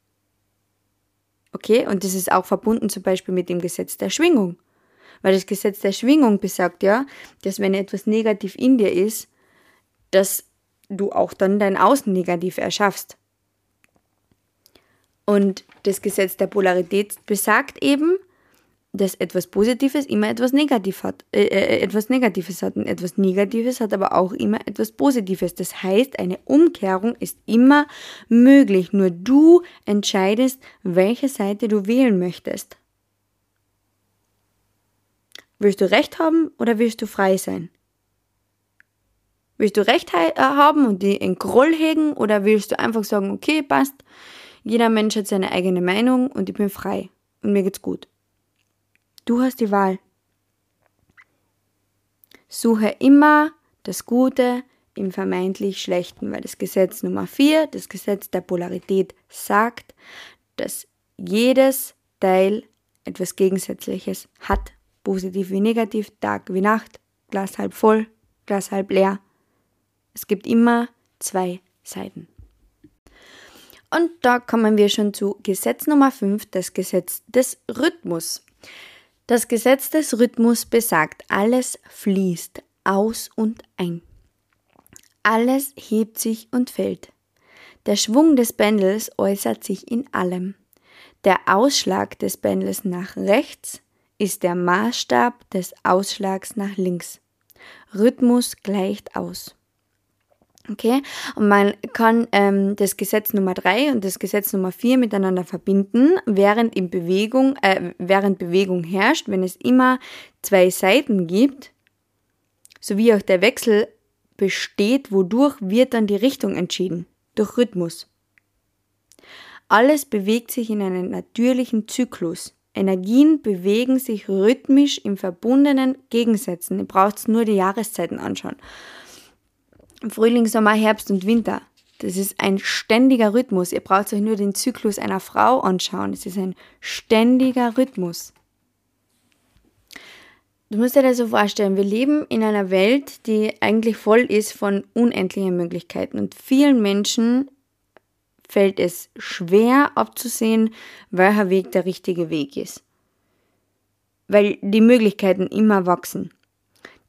Speaker 1: Okay, und das ist auch verbunden zum Beispiel mit dem Gesetz der Schwingung. Weil das Gesetz der Schwingung besagt ja, dass wenn etwas negativ in dir ist, dass du auch dann dein Außen negativ erschaffst. Und das Gesetz der Polarität besagt eben, dass etwas Positives immer etwas, Negativ hat, äh, äh, etwas Negatives hat. Und etwas Negatives hat aber auch immer etwas Positives. Das heißt, eine Umkehrung ist immer möglich. Nur du entscheidest, welche Seite du wählen möchtest. Willst du Recht haben oder willst du frei sein? Willst du Recht äh, haben und die in Groll hegen oder willst du einfach sagen, okay, passt, jeder Mensch hat seine eigene Meinung und ich bin frei und mir geht's gut. Du hast die Wahl. Suche immer das Gute im vermeintlich Schlechten, weil das Gesetz Nummer 4, das Gesetz der Polarität, sagt, dass jedes Teil etwas Gegensätzliches hat. Positiv wie negativ, Tag wie Nacht, Glas halb voll, Glas halb leer. Es gibt immer zwei Seiten. Und da kommen wir schon zu Gesetz Nummer 5, das Gesetz des Rhythmus. Das Gesetz des Rhythmus besagt, alles fließt aus und ein. Alles hebt sich und fällt. Der Schwung des Pendels äußert sich in allem. Der Ausschlag des Pendels nach rechts ist der Maßstab des Ausschlags nach links. Rhythmus gleicht aus. Okay, und man kann ähm, das Gesetz Nummer 3 und das Gesetz Nummer 4 miteinander verbinden, während in Bewegung, äh, während Bewegung herrscht, wenn es immer zwei Seiten gibt, sowie auch der Wechsel besteht, wodurch wird dann die Richtung entschieden, durch Rhythmus. Alles bewegt sich in einem natürlichen Zyklus. Energien bewegen sich rhythmisch in verbundenen Gegensätzen. Ihr braucht nur die Jahreszeiten anschauen. Frühling, Sommer, Herbst und Winter. Das ist ein ständiger Rhythmus. Ihr braucht euch nur den Zyklus einer Frau anschauen. Es ist ein ständiger Rhythmus. Du musst dir das so vorstellen, wir leben in einer Welt, die eigentlich voll ist von unendlichen Möglichkeiten und vielen Menschen fällt es schwer abzusehen, welcher Weg der richtige Weg ist. Weil die Möglichkeiten immer wachsen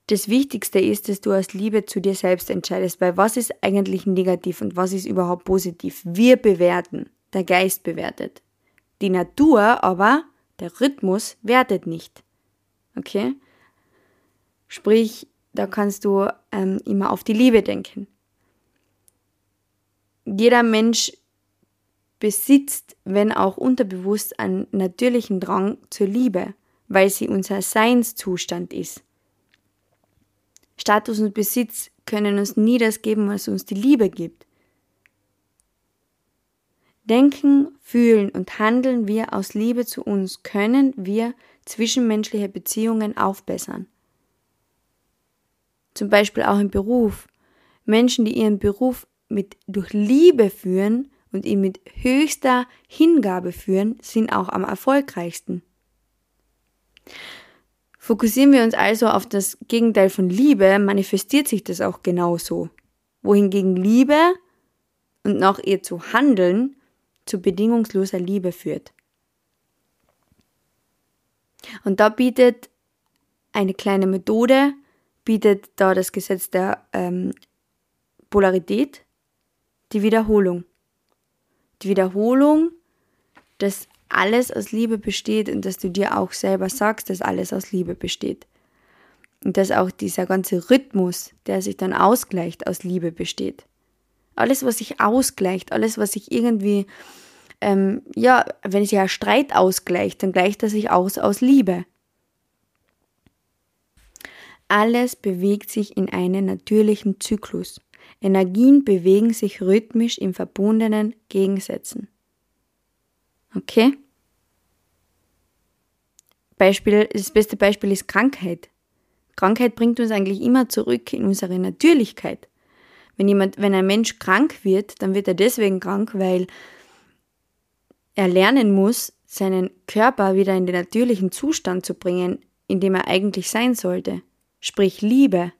Speaker 1: das Wichtigste ist, dass du aus Liebe zu dir selbst entscheidest, weil was ist eigentlich negativ und was ist überhaupt positiv? Wir bewerten, der Geist bewertet. Die Natur aber, der Rhythmus wertet nicht. Okay? Sprich, da kannst du ähm, immer auf die Liebe denken. Jeder Mensch besitzt, wenn auch unterbewusst, einen natürlichen Drang zur Liebe, weil sie unser Seinszustand ist. Status und Besitz können uns nie das geben, was uns die Liebe gibt. Denken, fühlen und handeln wir aus Liebe zu uns, können wir zwischenmenschliche Beziehungen aufbessern. Zum Beispiel auch im Beruf. Menschen, die ihren Beruf mit, durch Liebe führen und ihn mit höchster Hingabe führen, sind auch am erfolgreichsten. Fokussieren wir uns also auf das Gegenteil von Liebe, manifestiert sich das auch genauso. Wohingegen Liebe und nach ihr zu handeln zu bedingungsloser Liebe führt. Und da bietet eine kleine Methode, bietet da das Gesetz der ähm, Polarität, die Wiederholung. Die Wiederholung des alles aus Liebe besteht und dass du dir auch selber sagst, dass alles aus Liebe besteht. Und dass auch dieser ganze Rhythmus, der sich dann ausgleicht, aus Liebe besteht. Alles, was sich ausgleicht, alles, was sich irgendwie, ähm, ja, wenn sich ein Streit ausgleicht, dann gleicht er sich aus aus Liebe. Alles bewegt sich in einen natürlichen Zyklus. Energien bewegen sich rhythmisch in verbundenen Gegensätzen. Okay? Beispiel, das beste Beispiel ist Krankheit. Krankheit bringt uns eigentlich immer zurück in unsere Natürlichkeit. Wenn jemand, wenn ein Mensch krank wird, dann wird er deswegen krank, weil er lernen muss, seinen Körper wieder in den natürlichen Zustand zu bringen, in dem er eigentlich sein sollte. Sprich Liebe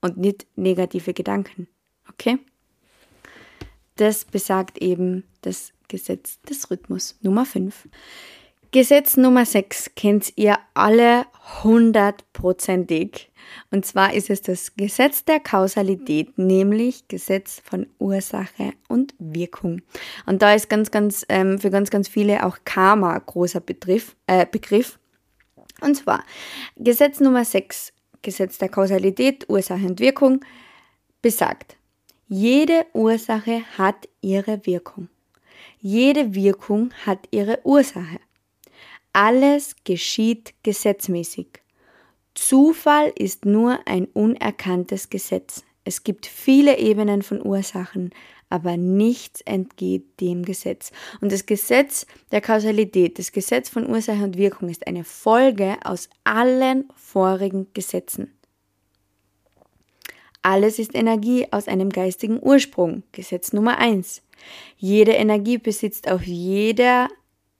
Speaker 1: und nicht negative Gedanken. Okay? Das besagt eben das Gesetz des Rhythmus Nummer 5. Gesetz Nummer 6 kennt ihr alle hundertprozentig. Und zwar ist es das Gesetz der Kausalität, nämlich Gesetz von Ursache und Wirkung. Und da ist ganz, ganz, ähm, für ganz, ganz viele auch Karma großer Betriff, äh, Begriff. Und zwar Gesetz Nummer 6, Gesetz der Kausalität, Ursache und Wirkung, besagt, jede Ursache hat ihre Wirkung. Jede Wirkung hat ihre Ursache. Alles geschieht gesetzmäßig. Zufall ist nur ein unerkanntes Gesetz. Es gibt viele Ebenen von Ursachen, aber nichts entgeht dem Gesetz. Und das Gesetz der Kausalität, das Gesetz von Ursache und Wirkung ist eine Folge aus allen vorigen Gesetzen. Alles ist Energie aus einem geistigen Ursprung. Gesetz Nummer 1. Jede Energie besitzt auf jeder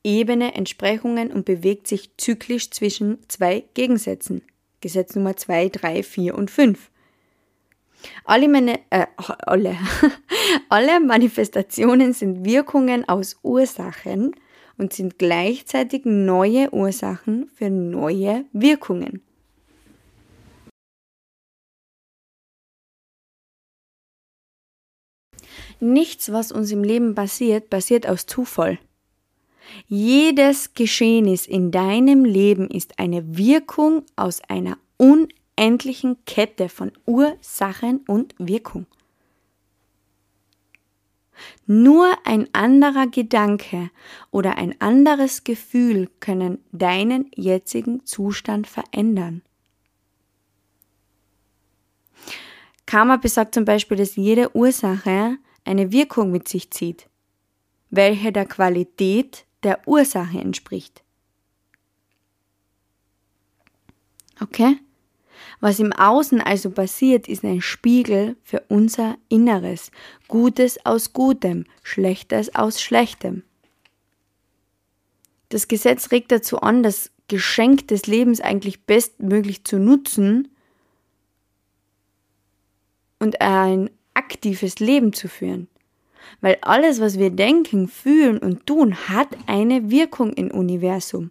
Speaker 1: Ebene Entsprechungen und bewegt sich zyklisch zwischen zwei Gegensätzen. Gesetz Nummer 2, 3, 4 und 5. Alle, meine, äh, [laughs] alle, [laughs] alle Manifestationen sind Wirkungen aus Ursachen und sind gleichzeitig neue Ursachen für neue Wirkungen. Nichts, was uns im Leben passiert, passiert aus Zufall. Jedes Geschehnis in deinem Leben ist eine Wirkung aus einer unendlichen Kette von Ursachen und Wirkung. Nur ein anderer Gedanke oder ein anderes Gefühl können deinen jetzigen Zustand verändern. Karma besagt zum Beispiel, dass jede Ursache eine Wirkung mit sich zieht, welche der Qualität der Ursache entspricht. Okay? Was im Außen also passiert, ist ein Spiegel für unser Inneres. Gutes aus Gutem, Schlechtes aus Schlechtem. Das Gesetz regt dazu an, das Geschenk des Lebens eigentlich bestmöglich zu nutzen und ein aktives Leben zu führen. Weil alles, was wir denken, fühlen und tun, hat eine Wirkung im Universum.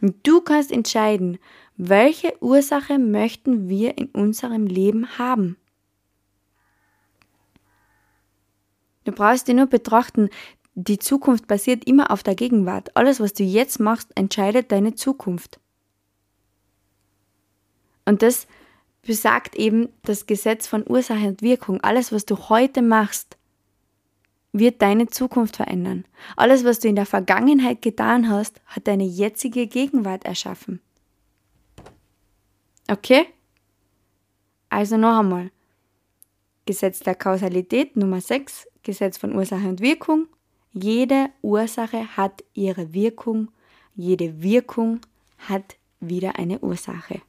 Speaker 1: Und du kannst entscheiden, welche Ursache möchten wir in unserem Leben haben. Du brauchst dir nur betrachten, die Zukunft basiert immer auf der Gegenwart. Alles, was du jetzt machst, entscheidet deine Zukunft. Und das besagt eben das Gesetz von Ursache und Wirkung. Alles, was du heute machst, wird deine Zukunft verändern. Alles, was du in der Vergangenheit getan hast, hat deine jetzige Gegenwart erschaffen. Okay? Also noch einmal. Gesetz der Kausalität Nummer 6, Gesetz von Ursache und Wirkung. Jede Ursache hat ihre Wirkung, jede Wirkung hat wieder eine Ursache.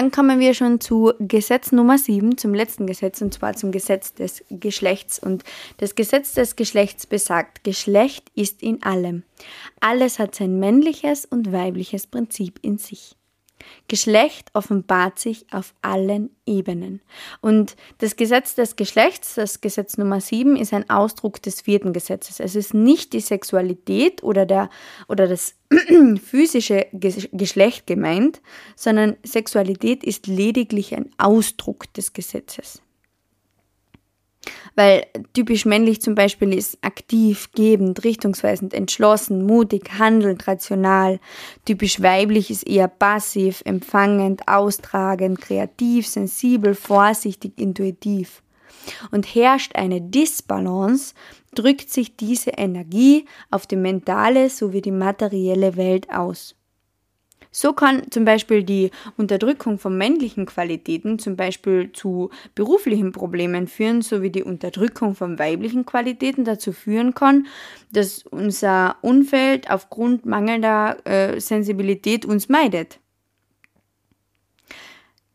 Speaker 1: Dann kommen wir schon zu Gesetz Nummer 7, zum letzten Gesetz, und zwar zum Gesetz des Geschlechts. Und das Gesetz des Geschlechts besagt, Geschlecht ist in allem. Alles hat sein männliches und weibliches Prinzip in sich. Geschlecht offenbart sich auf allen Ebenen. Und das Gesetz des Geschlechts, das Gesetz Nummer 7, ist ein Ausdruck des vierten Gesetzes. Es ist nicht die Sexualität oder, der, oder das [clears throat] physische Geschlecht gemeint, sondern Sexualität ist lediglich ein Ausdruck des Gesetzes. Weil typisch männlich zum Beispiel ist aktiv, gebend, richtungsweisend, entschlossen, mutig, handelnd, rational. Typisch weiblich ist eher passiv, empfangend, austragend, kreativ, sensibel, vorsichtig, intuitiv. Und herrscht eine Disbalance, drückt sich diese Energie auf die mentale sowie die materielle Welt aus. So kann zum Beispiel die Unterdrückung von männlichen Qualitäten zum Beispiel zu beruflichen Problemen führen, sowie die Unterdrückung von weiblichen Qualitäten dazu führen kann, dass unser Umfeld aufgrund mangelnder äh, Sensibilität uns meidet.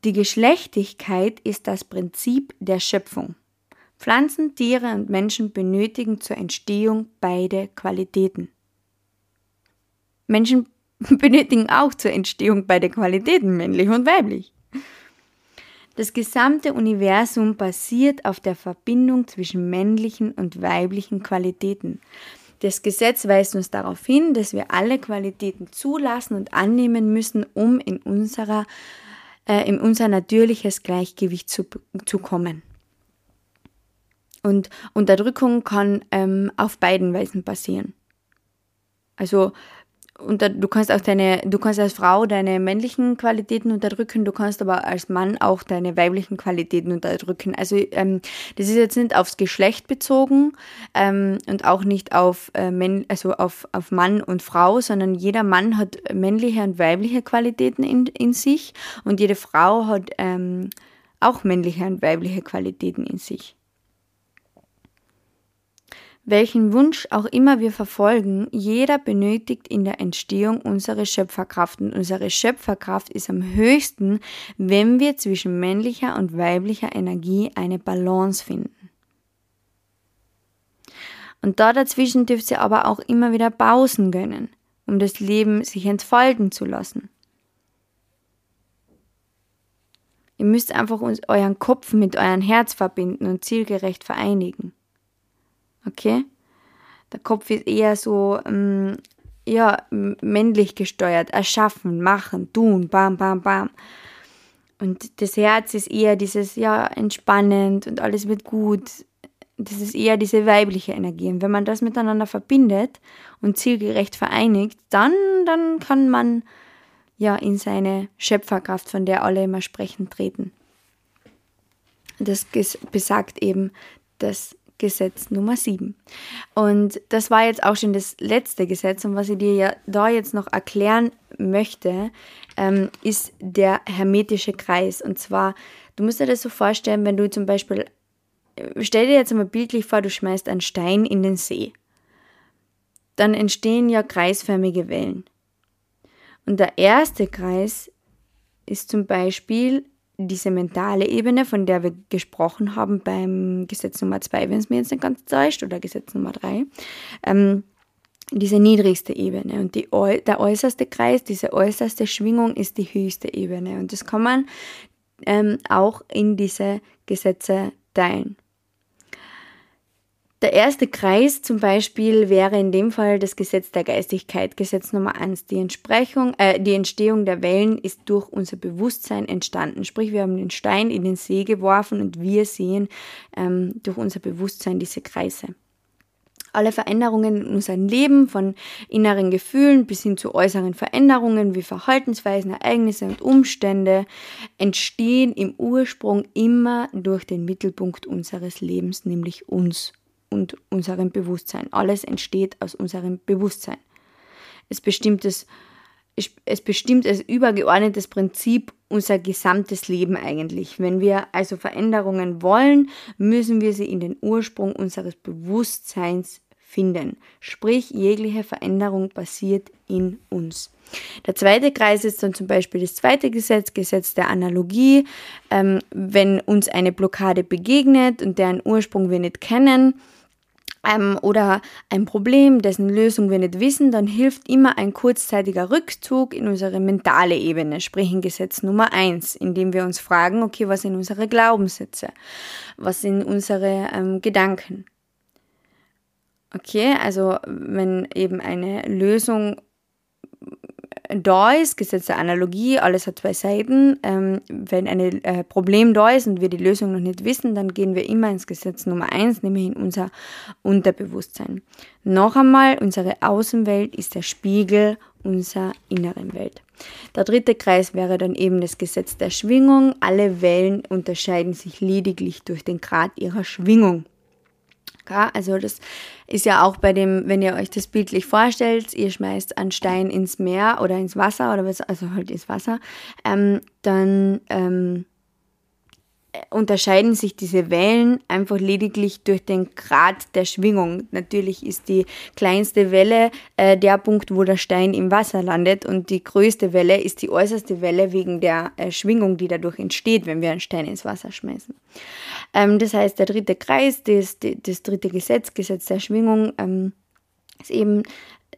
Speaker 1: Die Geschlechtigkeit ist das Prinzip der Schöpfung. Pflanzen, Tiere und Menschen benötigen zur Entstehung beide Qualitäten. Menschen [laughs] benötigen auch zur Entstehung beide Qualitäten, männlich und weiblich. Das gesamte Universum basiert auf der Verbindung zwischen männlichen und weiblichen Qualitäten. Das Gesetz weist uns darauf hin, dass wir alle Qualitäten zulassen und annehmen müssen, um in, unserer, äh, in unser natürliches Gleichgewicht zu, zu kommen. Und Unterdrückung kann ähm, auf beiden Weisen passieren. Also und du kannst auch deine, du kannst als Frau deine männlichen Qualitäten unterdrücken, du kannst aber als Mann auch deine weiblichen Qualitäten unterdrücken. Also ähm, das ist jetzt nicht aufs Geschlecht bezogen ähm, und auch nicht auf, äh, also auf, auf Mann und Frau, sondern jeder Mann hat männliche und weibliche Qualitäten in, in sich und jede Frau hat ähm, auch männliche und weibliche Qualitäten in sich. Welchen Wunsch auch immer wir verfolgen, jeder benötigt in der Entstehung unsere Schöpferkraft. Und unsere Schöpferkraft ist am höchsten, wenn wir zwischen männlicher und weiblicher Energie eine Balance finden. Und da dazwischen dürft ihr aber auch immer wieder Pausen gönnen, um das Leben sich entfalten zu lassen. Ihr müsst einfach euren Kopf mit eurem Herz verbinden und zielgerecht vereinigen. Okay? Der Kopf ist eher so, ähm, ja, männlich gesteuert. Erschaffen, machen, tun, bam, bam, bam. Und das Herz ist eher dieses, ja, entspannend und alles wird gut. Das ist eher diese weibliche Energie. Und wenn man das miteinander verbindet und zielgerecht vereinigt, dann, dann kann man ja in seine Schöpferkraft, von der alle immer sprechen, treten. Das besagt eben, dass Gesetz Nummer 7. Und das war jetzt auch schon das letzte Gesetz und was ich dir ja da jetzt noch erklären möchte, ähm, ist der hermetische Kreis. Und zwar, du musst dir das so vorstellen, wenn du zum Beispiel, äh, stell dir jetzt mal bildlich vor, du schmeißt einen Stein in den See. Dann entstehen ja kreisförmige Wellen. Und der erste Kreis ist zum Beispiel diese mentale Ebene, von der wir gesprochen haben beim Gesetz Nummer 2, wenn es mir jetzt nicht ganz täuscht, oder Gesetz Nummer 3, ähm, diese niedrigste Ebene. Und die, der äußerste Kreis, diese äußerste Schwingung ist die höchste Ebene. Und das kann man ähm, auch in diese Gesetze teilen. Der erste Kreis zum Beispiel wäre in dem Fall das Gesetz der Geistigkeit, Gesetz Nummer 1. Die, äh, die Entstehung der Wellen ist durch unser Bewusstsein entstanden. Sprich, wir haben den Stein in den See geworfen und wir sehen ähm, durch unser Bewusstsein diese Kreise. Alle Veränderungen in unserem Leben, von inneren Gefühlen bis hin zu äußeren Veränderungen wie Verhaltensweisen, Ereignisse und Umstände, entstehen im Ursprung immer durch den Mittelpunkt unseres Lebens, nämlich uns und unserem Bewusstsein. Alles entsteht aus unserem Bewusstsein. Es bestimmt es, es bestimmt als übergeordnetes Prinzip unser gesamtes Leben eigentlich. Wenn wir also Veränderungen wollen, müssen wir sie in den Ursprung unseres Bewusstseins finden. Sprich, jegliche Veränderung passiert in uns. Der zweite Kreis ist dann zum Beispiel das zweite Gesetz, Gesetz der Analogie. Ähm, wenn uns eine Blockade begegnet und deren Ursprung wir nicht kennen, ähm, oder ein Problem, dessen Lösung wir nicht wissen, dann hilft immer ein kurzzeitiger Rückzug in unsere mentale Ebene, sprich in Gesetz Nummer 1, indem wir uns fragen, okay, was sind unsere Glaubenssätze, was sind unsere ähm, Gedanken. Okay, also wenn eben eine Lösung da ist, Gesetz der Analogie, alles hat zwei Seiten. Ähm, wenn ein äh, Problem da ist und wir die Lösung noch nicht wissen, dann gehen wir immer ins Gesetz Nummer eins, nämlich in unser Unterbewusstsein. Noch einmal, unsere Außenwelt ist der Spiegel unserer inneren Welt. Der dritte Kreis wäre dann eben das Gesetz der Schwingung. Alle Wellen unterscheiden sich lediglich durch den Grad ihrer Schwingung. Also das ist ja auch bei dem, wenn ihr euch das bildlich vorstellt, ihr schmeißt einen Stein ins Meer oder ins Wasser oder was, also halt ins Wasser, ähm, dann ähm, unterscheiden sich diese Wellen einfach lediglich durch den Grad der Schwingung. Natürlich ist die kleinste Welle äh, der Punkt, wo der Stein im Wasser landet und die größte Welle ist die äußerste Welle wegen der äh, Schwingung, die dadurch entsteht, wenn wir einen Stein ins Wasser schmeißen. Ähm, das heißt, der dritte Kreis, das, das dritte Gesetz, Gesetz der Schwingung, ähm, ist eben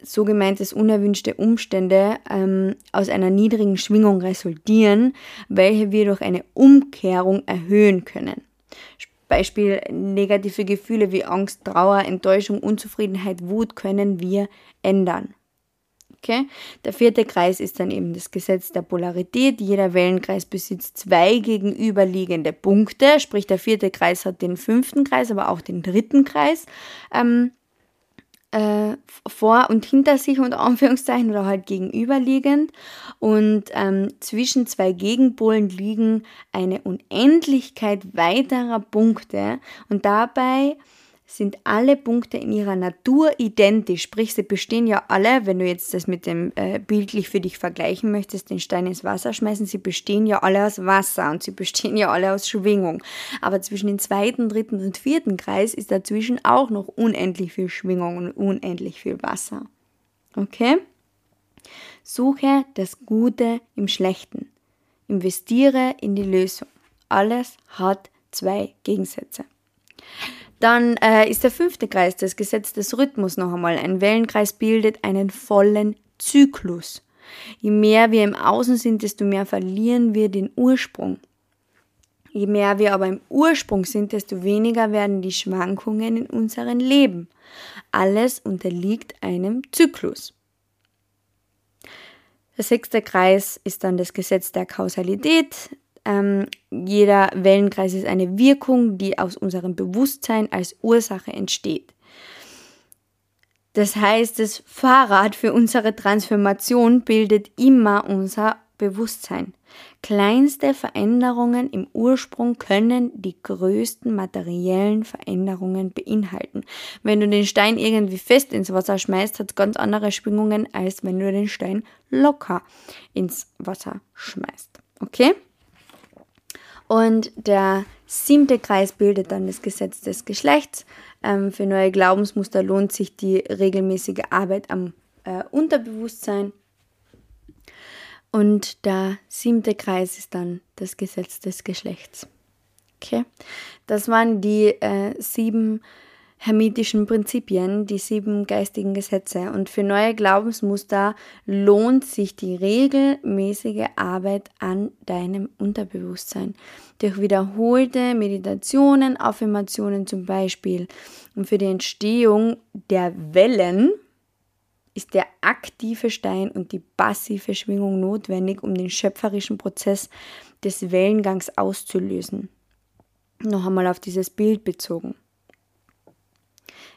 Speaker 1: so dass unerwünschte Umstände ähm, aus einer niedrigen Schwingung resultieren, welche wir durch eine Umkehrung erhöhen können. Beispiel negative Gefühle wie Angst, Trauer, Enttäuschung, Unzufriedenheit, Wut können wir ändern. Okay? Der vierte Kreis ist dann eben das Gesetz der Polarität. Jeder Wellenkreis besitzt zwei gegenüberliegende Punkte, sprich der vierte Kreis hat den fünften Kreis, aber auch den dritten Kreis. Ähm, äh, vor und hinter sich unter Anführungszeichen oder halt gegenüberliegend. Und ähm, zwischen zwei Gegenpolen liegen eine Unendlichkeit weiterer Punkte. Und dabei sind alle Punkte in ihrer Natur identisch. Sprich, sie bestehen ja alle, wenn du jetzt das mit dem äh, bildlich für dich vergleichen möchtest, den Stein ins Wasser schmeißen, sie bestehen ja alle aus Wasser und sie bestehen ja alle aus Schwingung. Aber zwischen dem zweiten, dritten und vierten Kreis ist dazwischen auch noch unendlich viel Schwingung und unendlich viel Wasser. Okay? Suche das Gute im Schlechten. Investiere in die Lösung. Alles hat zwei Gegensätze. Dann äh, ist der fünfte Kreis das Gesetz des Rhythmus noch einmal. Ein Wellenkreis bildet einen vollen Zyklus. Je mehr wir im Außen sind, desto mehr verlieren wir den Ursprung. Je mehr wir aber im Ursprung sind, desto weniger werden die Schwankungen in unserem Leben. Alles unterliegt einem Zyklus. Der sechste Kreis ist dann das Gesetz der Kausalität. Ähm, jeder Wellenkreis ist eine Wirkung, die aus unserem Bewusstsein als Ursache entsteht. Das heißt, das Fahrrad für unsere Transformation bildet immer unser Bewusstsein. Kleinste Veränderungen im Ursprung können die größten materiellen Veränderungen beinhalten. Wenn du den Stein irgendwie fest ins Wasser schmeißt, hat es ganz andere Schwingungen, als wenn du den Stein locker ins Wasser schmeißt. Okay? Und der siebte Kreis bildet dann das Gesetz des Geschlechts. Ähm, für neue Glaubensmuster lohnt sich die regelmäßige Arbeit am äh, Unterbewusstsein. Und der siebte Kreis ist dann das Gesetz des Geschlechts. Okay, das waren die äh, sieben hermetischen Prinzipien, die sieben geistigen Gesetze. Und für neue Glaubensmuster lohnt sich die regelmäßige Arbeit an deinem Unterbewusstsein. Durch wiederholte Meditationen, Affirmationen zum Beispiel. Und für die Entstehung der Wellen ist der aktive Stein und die passive Schwingung notwendig, um den schöpferischen Prozess des Wellengangs auszulösen. Noch einmal auf dieses Bild bezogen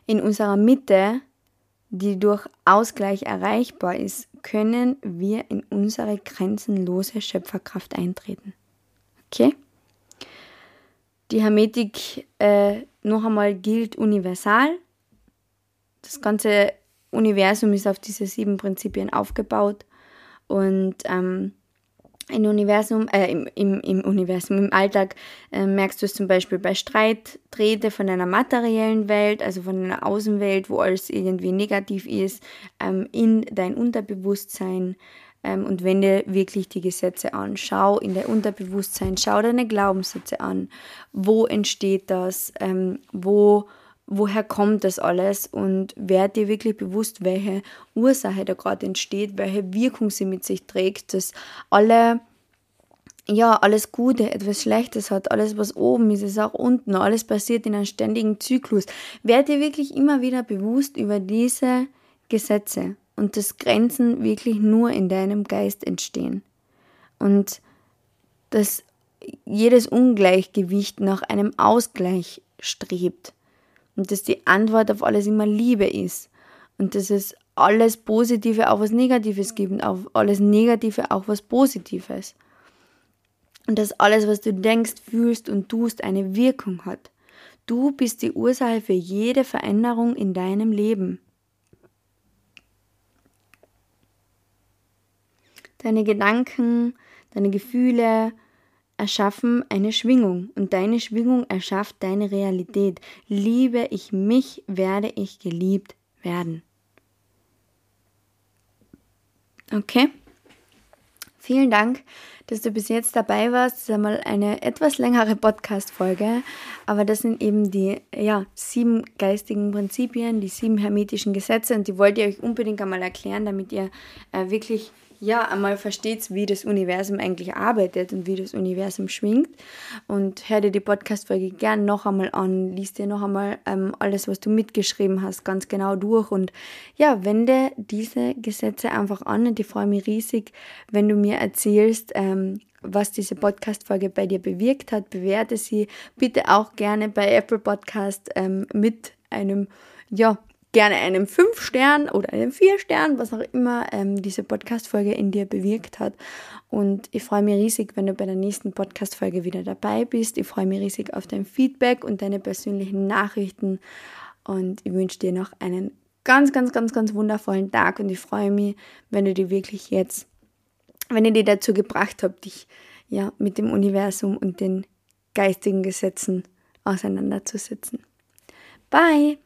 Speaker 1: in unserer Mitte, die durch Ausgleich erreichbar ist, können wir in unsere grenzenlose Schöpferkraft eintreten. Okay? Die Hermetik äh, noch einmal gilt universal. Das ganze Universum ist auf diese sieben Prinzipien aufgebaut und ähm, im Universum, äh, im, im, im Universum, im Alltag äh, merkst du es zum Beispiel bei Streitrede von einer materiellen Welt, also von einer Außenwelt, wo alles irgendwie negativ ist, ähm, in dein Unterbewusstsein. Ähm, und wende wirklich die Gesetze an. Schau in dein Unterbewusstsein, schau deine Glaubenssätze an. Wo entsteht das? Ähm, wo woher kommt das alles und werd dir wirklich bewusst, welche Ursache da gerade entsteht, welche Wirkung sie mit sich trägt, dass alle ja, alles Gute, etwas Schlechtes hat, alles was oben ist, ist auch unten, alles passiert in einem ständigen Zyklus. Werd dir wirklich immer wieder bewusst über diese Gesetze und dass Grenzen wirklich nur in deinem Geist entstehen. Und dass jedes Ungleichgewicht nach einem Ausgleich strebt und dass die Antwort auf alles immer Liebe ist und dass es alles Positive auch was Negatives gibt und auf alles Negative auch was Positives. Und dass alles, was du denkst, fühlst und tust, eine Wirkung hat. Du bist die Ursache für jede Veränderung in deinem Leben. Deine Gedanken, deine Gefühle, erschaffen eine Schwingung und deine Schwingung erschafft deine Realität. Liebe ich mich, werde ich geliebt werden. Okay? Vielen Dank, dass du bis jetzt dabei warst. Das ist einmal eine etwas längere Podcast-Folge, aber das sind eben die ja, sieben geistigen Prinzipien, die sieben hermetischen Gesetze und die wollte ich euch unbedingt einmal erklären, damit ihr äh, wirklich ja, einmal versteht, wie das Universum eigentlich arbeitet und wie das Universum schwingt. Und hör dir die Podcast-Folge gern noch einmal an, liest dir noch einmal ähm, alles, was du mitgeschrieben hast, ganz genau durch. Und ja, wende diese Gesetze einfach an und ich freue mich riesig, wenn du mir erzählst, ähm, was diese Podcast-Folge bei dir bewirkt hat. Bewerte sie bitte auch gerne bei Apple Podcast ähm, mit einem, ja, gerne einem 5 Stern oder einem 4 Stern, was auch immer ähm, diese Podcast-Folge in dir bewirkt hat. Und ich freue mich riesig, wenn du bei der nächsten Podcast-Folge wieder dabei bist. Ich freue mich riesig auf dein Feedback und deine persönlichen Nachrichten. Und ich wünsche dir noch einen ganz, ganz, ganz, ganz wundervollen Tag. Und ich freue mich, wenn du dir wirklich jetzt, wenn ich dir dazu gebracht habe, dich ja mit dem Universum und den geistigen Gesetzen auseinanderzusetzen. Bye!